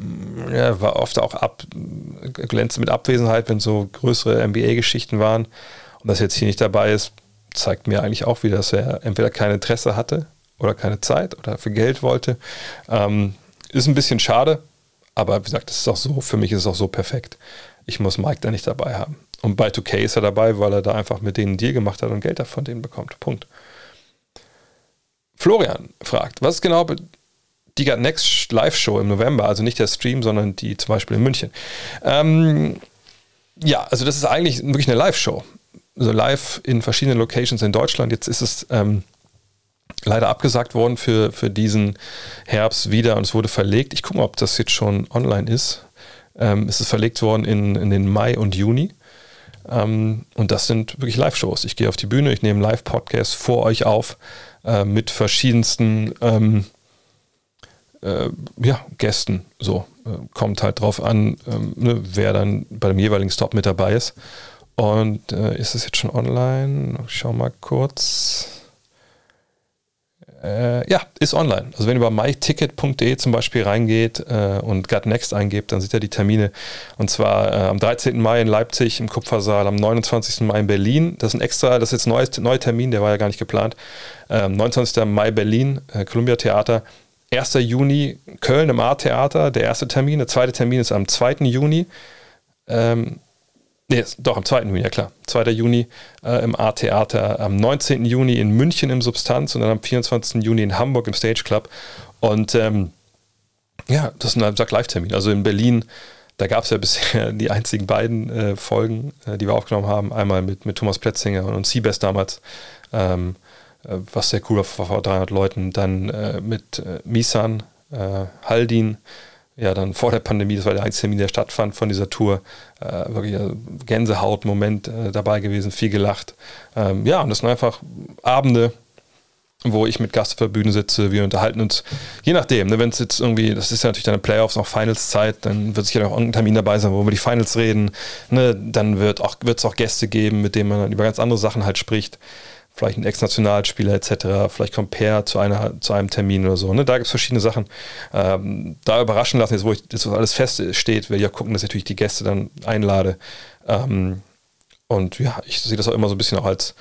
ja, war oft auch ab, glänzte mit Abwesenheit, wenn so größere NBA-Geschichten waren. Und dass er jetzt hier nicht dabei ist, zeigt mir eigentlich auch wieder, dass er entweder kein Interesse hatte oder keine Zeit oder für Geld wollte. Ähm, ist ein bisschen schade, aber wie gesagt, das ist auch so, für mich ist es auch so perfekt. Ich muss Mike da nicht dabei haben. Und bei 2K ist er dabei, weil er da einfach mit denen einen Deal gemacht hat und Geld von denen bekommt. Punkt. Florian fragt, was ist genau die Next Live-Show im November? Also nicht der Stream, sondern die zum Beispiel in München. Ähm, ja, also das ist eigentlich wirklich eine Live-Show. Also live in verschiedenen Locations in Deutschland. Jetzt ist es ähm, leider abgesagt worden für, für diesen Herbst wieder und es wurde verlegt. Ich gucke mal, ob das jetzt schon online ist. Ähm, es ist verlegt worden in, in den Mai und Juni. Ähm, und das sind wirklich Live-Shows. Ich gehe auf die Bühne, ich nehme Live-Podcasts vor euch auf äh, mit verschiedensten ähm, äh, ja, Gästen. So äh, kommt halt drauf an, ähm, ne, wer dann bei dem jeweiligen Stop mit dabei ist. Und äh, ist es jetzt schon online? Ich schau mal kurz. Äh, ja, ist online. Also wenn ihr über myticket.de zum Beispiel reingeht äh, und Gut Next eingebt, dann seht ihr die Termine. Und zwar äh, am 13. Mai in Leipzig im Kupfersaal, am 29. Mai in Berlin. Das ist ein extra, das ist jetzt ein neuer Termin, der war ja gar nicht geplant. Ähm, 29. Mai Berlin, äh, Columbia Theater. 1. Juni Köln im A-Theater, der erste Termin. Der zweite Termin ist am 2. Juni. Ähm, Nee, doch, am 2. Juni, ja klar. 2. Juni äh, im A-Theater, am 19. Juni in München im Substanz und dann am 24. Juni in Hamburg im Stage Club. Und ähm, ja, das ist ein Live-Termin. Also in Berlin, da gab es ja *laughs* bisher die einzigen beiden äh, Folgen, äh, die wir aufgenommen haben. Einmal mit, mit Thomas Pletzinger und Seabest damals, ähm, äh, was sehr cool war vor 300 Leuten. Dann äh, mit äh, Misan, Haldin, ja dann vor der Pandemie, das war der einzige Termin, der stattfand von dieser Tour, äh, wirklich ein Gänsehaut-Moment äh, dabei gewesen, viel gelacht. Ähm, ja, und das sind einfach Abende, wo ich mit Gast auf der Bühne sitze, wir unterhalten uns, je nachdem, ne, wenn es jetzt irgendwie, das ist ja natürlich dann Playoffs, auch Finals-Zeit, dann wird sicher auch irgendein Termin dabei sein, wo wir die Finals reden, ne, dann wird es auch, auch Gäste geben, mit denen man dann über ganz andere Sachen halt spricht vielleicht ein Ex-Nationalspieler etc., vielleicht kommt Per zu, einer, zu einem Termin oder so. Ne? Da gibt es verschiedene Sachen. Ähm, da überraschen lassen, jetzt wo ich, jetzt alles feststeht, will ich ja gucken, dass ich natürlich die Gäste dann einlade. Ähm, und ja, ich sehe das auch immer so ein bisschen auch als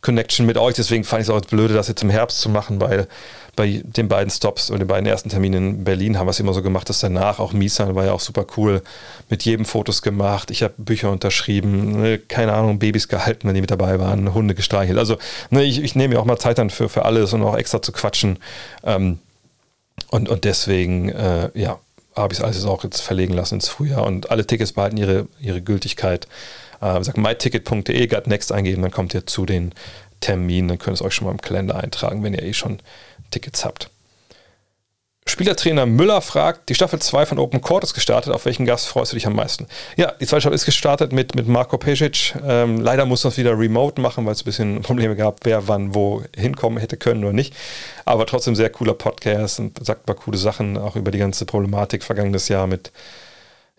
Connection mit euch, deswegen fand ich es auch blöde, das jetzt im Herbst zu machen, weil bei den beiden Stops und den beiden ersten Terminen in Berlin haben wir es immer so gemacht, dass danach auch Misan war ja auch super cool, mit jedem Fotos gemacht. Ich habe Bücher unterschrieben, ne, keine Ahnung, Babys gehalten, wenn die mit dabei waren, Hunde gestreichelt. Also ne, ich, ich nehme mir auch mal Zeit dann für, für alles und auch extra zu quatschen. Ähm, und, und deswegen, äh, ja, habe ich es alles auch jetzt verlegen lassen ins Frühjahr und alle Tickets behalten ihre, ihre Gültigkeit. Äh, sag myticket.de, got next eingeben, dann kommt ihr zu den Terminen, dann könnt ihr es euch schon mal im Kalender eintragen, wenn ihr eh schon Tickets habt. Spielertrainer Müller fragt, die Staffel 2 von Open Court ist gestartet, auf welchen Gast freust du dich am meisten? Ja, die zweite Staffel ist gestartet mit, mit Marco Pesic. Ähm, leider muss es wieder remote machen, weil es ein bisschen *laughs* Probleme gab, wer wann wo hinkommen hätte können oder nicht. Aber trotzdem sehr cooler Podcast und sagt mal coole Sachen, auch über die ganze Problematik vergangenes Jahr mit,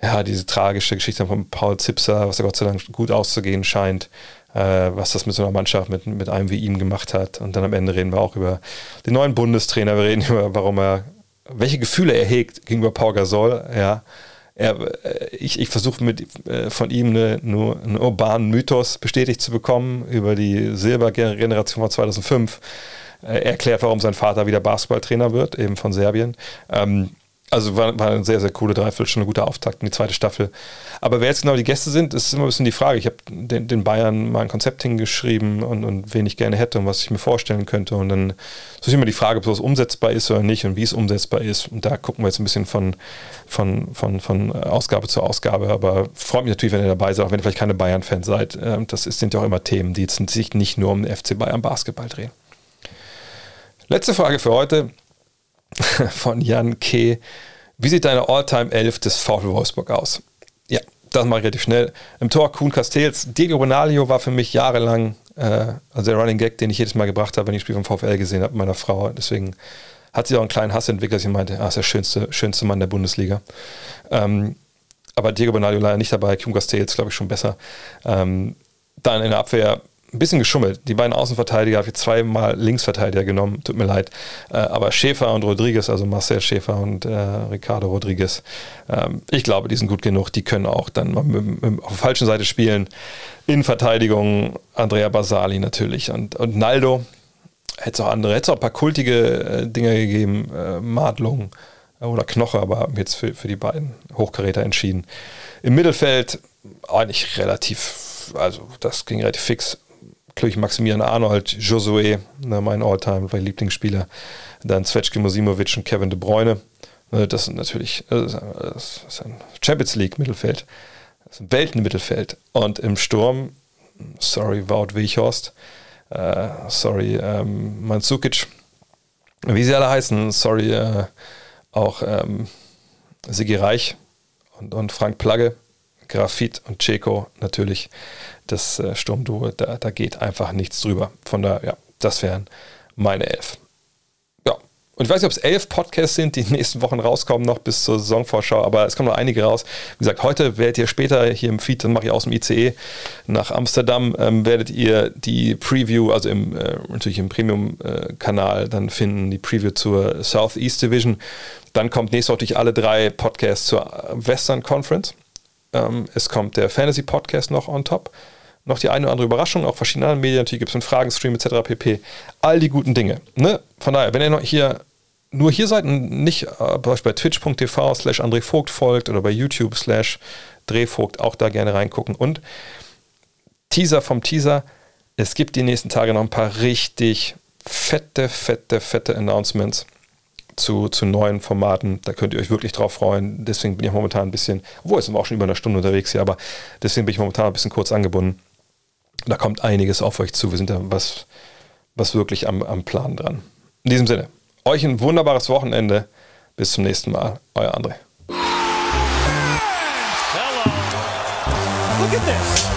ja, diese tragische Geschichte von Paul Zipser, was da Gott sei Dank gut auszugehen scheint was das mit so einer Mannschaft, mit, mit einem wie ihm gemacht hat. Und dann am Ende reden wir auch über den neuen Bundestrainer. Wir reden über, warum er, welche Gefühle er hegt gegenüber Paul Gasol. Ja. Er, äh, ich, ich versuche mit äh, von ihm eine, nur einen urbanen Mythos bestätigt zu bekommen über die Silbergeneration von 2005. Er erklärt, warum sein Vater wieder Basketballtrainer wird, eben von Serbien. Ähm, also war, war eine sehr, sehr coole Dreiviertelstunde, guter Auftakt in die zweite Staffel. Aber wer jetzt genau die Gäste sind, ist immer ein bisschen die Frage. Ich habe den, den, Bayern mal ein Konzept hingeschrieben und, und wen ich gerne hätte und was ich mir vorstellen könnte. Und dann ist immer die Frage, ob es umsetzbar ist oder nicht und wie es umsetzbar ist. Und da gucken wir jetzt ein bisschen von, von, von, von Ausgabe zu Ausgabe. Aber freut mich natürlich, wenn ihr dabei seid, auch wenn ihr vielleicht keine Bayern-Fans seid. Ähm, das sind ja auch immer Themen, die jetzt sich nicht nur um den FC Bayern Basketball drehen. Letzte Frage für heute *laughs* von Jan K. Wie sieht deine All-Time-Elf des VfL Wolfsburg aus? Ja, das mache ich relativ schnell. Im Tor Kuhn Castells. Diego Ronaldo war für mich jahrelang äh, also der Running Gag, den ich jedes Mal gebracht habe, wenn ich ein Spiel vom VfL gesehen habe mit meiner Frau. Deswegen hat sie auch einen kleinen Hass entwickelt, dass sie meinte, ah, ist der schönste, schönste Mann der Bundesliga. Ähm, aber Diego Ronaldo leider nicht dabei. Kuhn Castells, glaube ich, schon besser. Ähm, dann in der Abwehr ein bisschen geschummelt. Die beiden Außenverteidiger habe ich zweimal Linksverteidiger genommen, tut mir leid. Äh, aber Schäfer und Rodriguez, also Marcel Schäfer und äh, Ricardo Rodriguez, ähm, ich glaube, die sind gut genug. Die können auch dann mal mit, mit, auf der falschen Seite spielen. In Verteidigung Andrea Basali natürlich und, und Naldo. Hätte es auch andere, hätte es auch ein paar kultige äh, Dinge gegeben. Äh, Madlung, oder Knoche, aber jetzt für, für die beiden Hochkaräter entschieden. Im Mittelfeld eigentlich relativ, also das ging relativ fix. Natürlich Maximilian Arnold, Josué, ne, mein Alltime, mein Lieblingsspieler. Dann Zvetschke Mosimovic und Kevin De Bruyne. Ne, das sind natürlich das ist ein Champions League Mittelfeld. Das ist ein Weltenmittelfeld. Und im Sturm, sorry, Wout Weghorst, äh, sorry, ähm, Mandzukic, wie sie alle heißen, sorry, äh, auch ähm, Sigi Reich und, und Frank Plagge, Grafit und Ceco natürlich. Das äh, Sturmduo, da, da geht einfach nichts drüber. Von daher, ja, das wären meine elf. Und ich weiß nicht, ob es elf Podcasts sind, die in den nächsten Wochen rauskommen, noch bis zur Saisonvorschau, aber es kommen noch einige raus. Wie gesagt, heute werdet ihr später hier im Feed, dann mache ich aus dem ICE nach Amsterdam, ähm, werdet ihr die Preview, also im, äh, natürlich im Premium-Kanal, dann finden, die Preview zur Southeast Division. Dann kommt nächste Woche alle drei Podcasts zur Western Conference. Ähm, es kommt der Fantasy Podcast noch on top noch die eine oder andere Überraschung, auch verschiedene andere Medien, natürlich gibt es einen Fragenstream etc. pp. All die guten Dinge. Ne? Von daher, wenn ihr noch hier nur hier seid und nicht äh, bei twitch.tv slash André Vogt folgt oder bei YouTube slash Drehvogt, auch da gerne reingucken. Und Teaser vom Teaser, es gibt die nächsten Tage noch ein paar richtig fette, fette, fette Announcements zu, zu neuen Formaten. Da könnt ihr euch wirklich drauf freuen. Deswegen bin ich momentan ein bisschen, obwohl es sind wir auch schon über eine Stunde unterwegs hier, aber deswegen bin ich momentan ein bisschen kurz angebunden. Da kommt einiges auf euch zu. Wir sind da was, was wirklich am, am Plan dran. In diesem Sinne, euch ein wunderbares Wochenende. Bis zum nächsten Mal. Euer André. Look at this.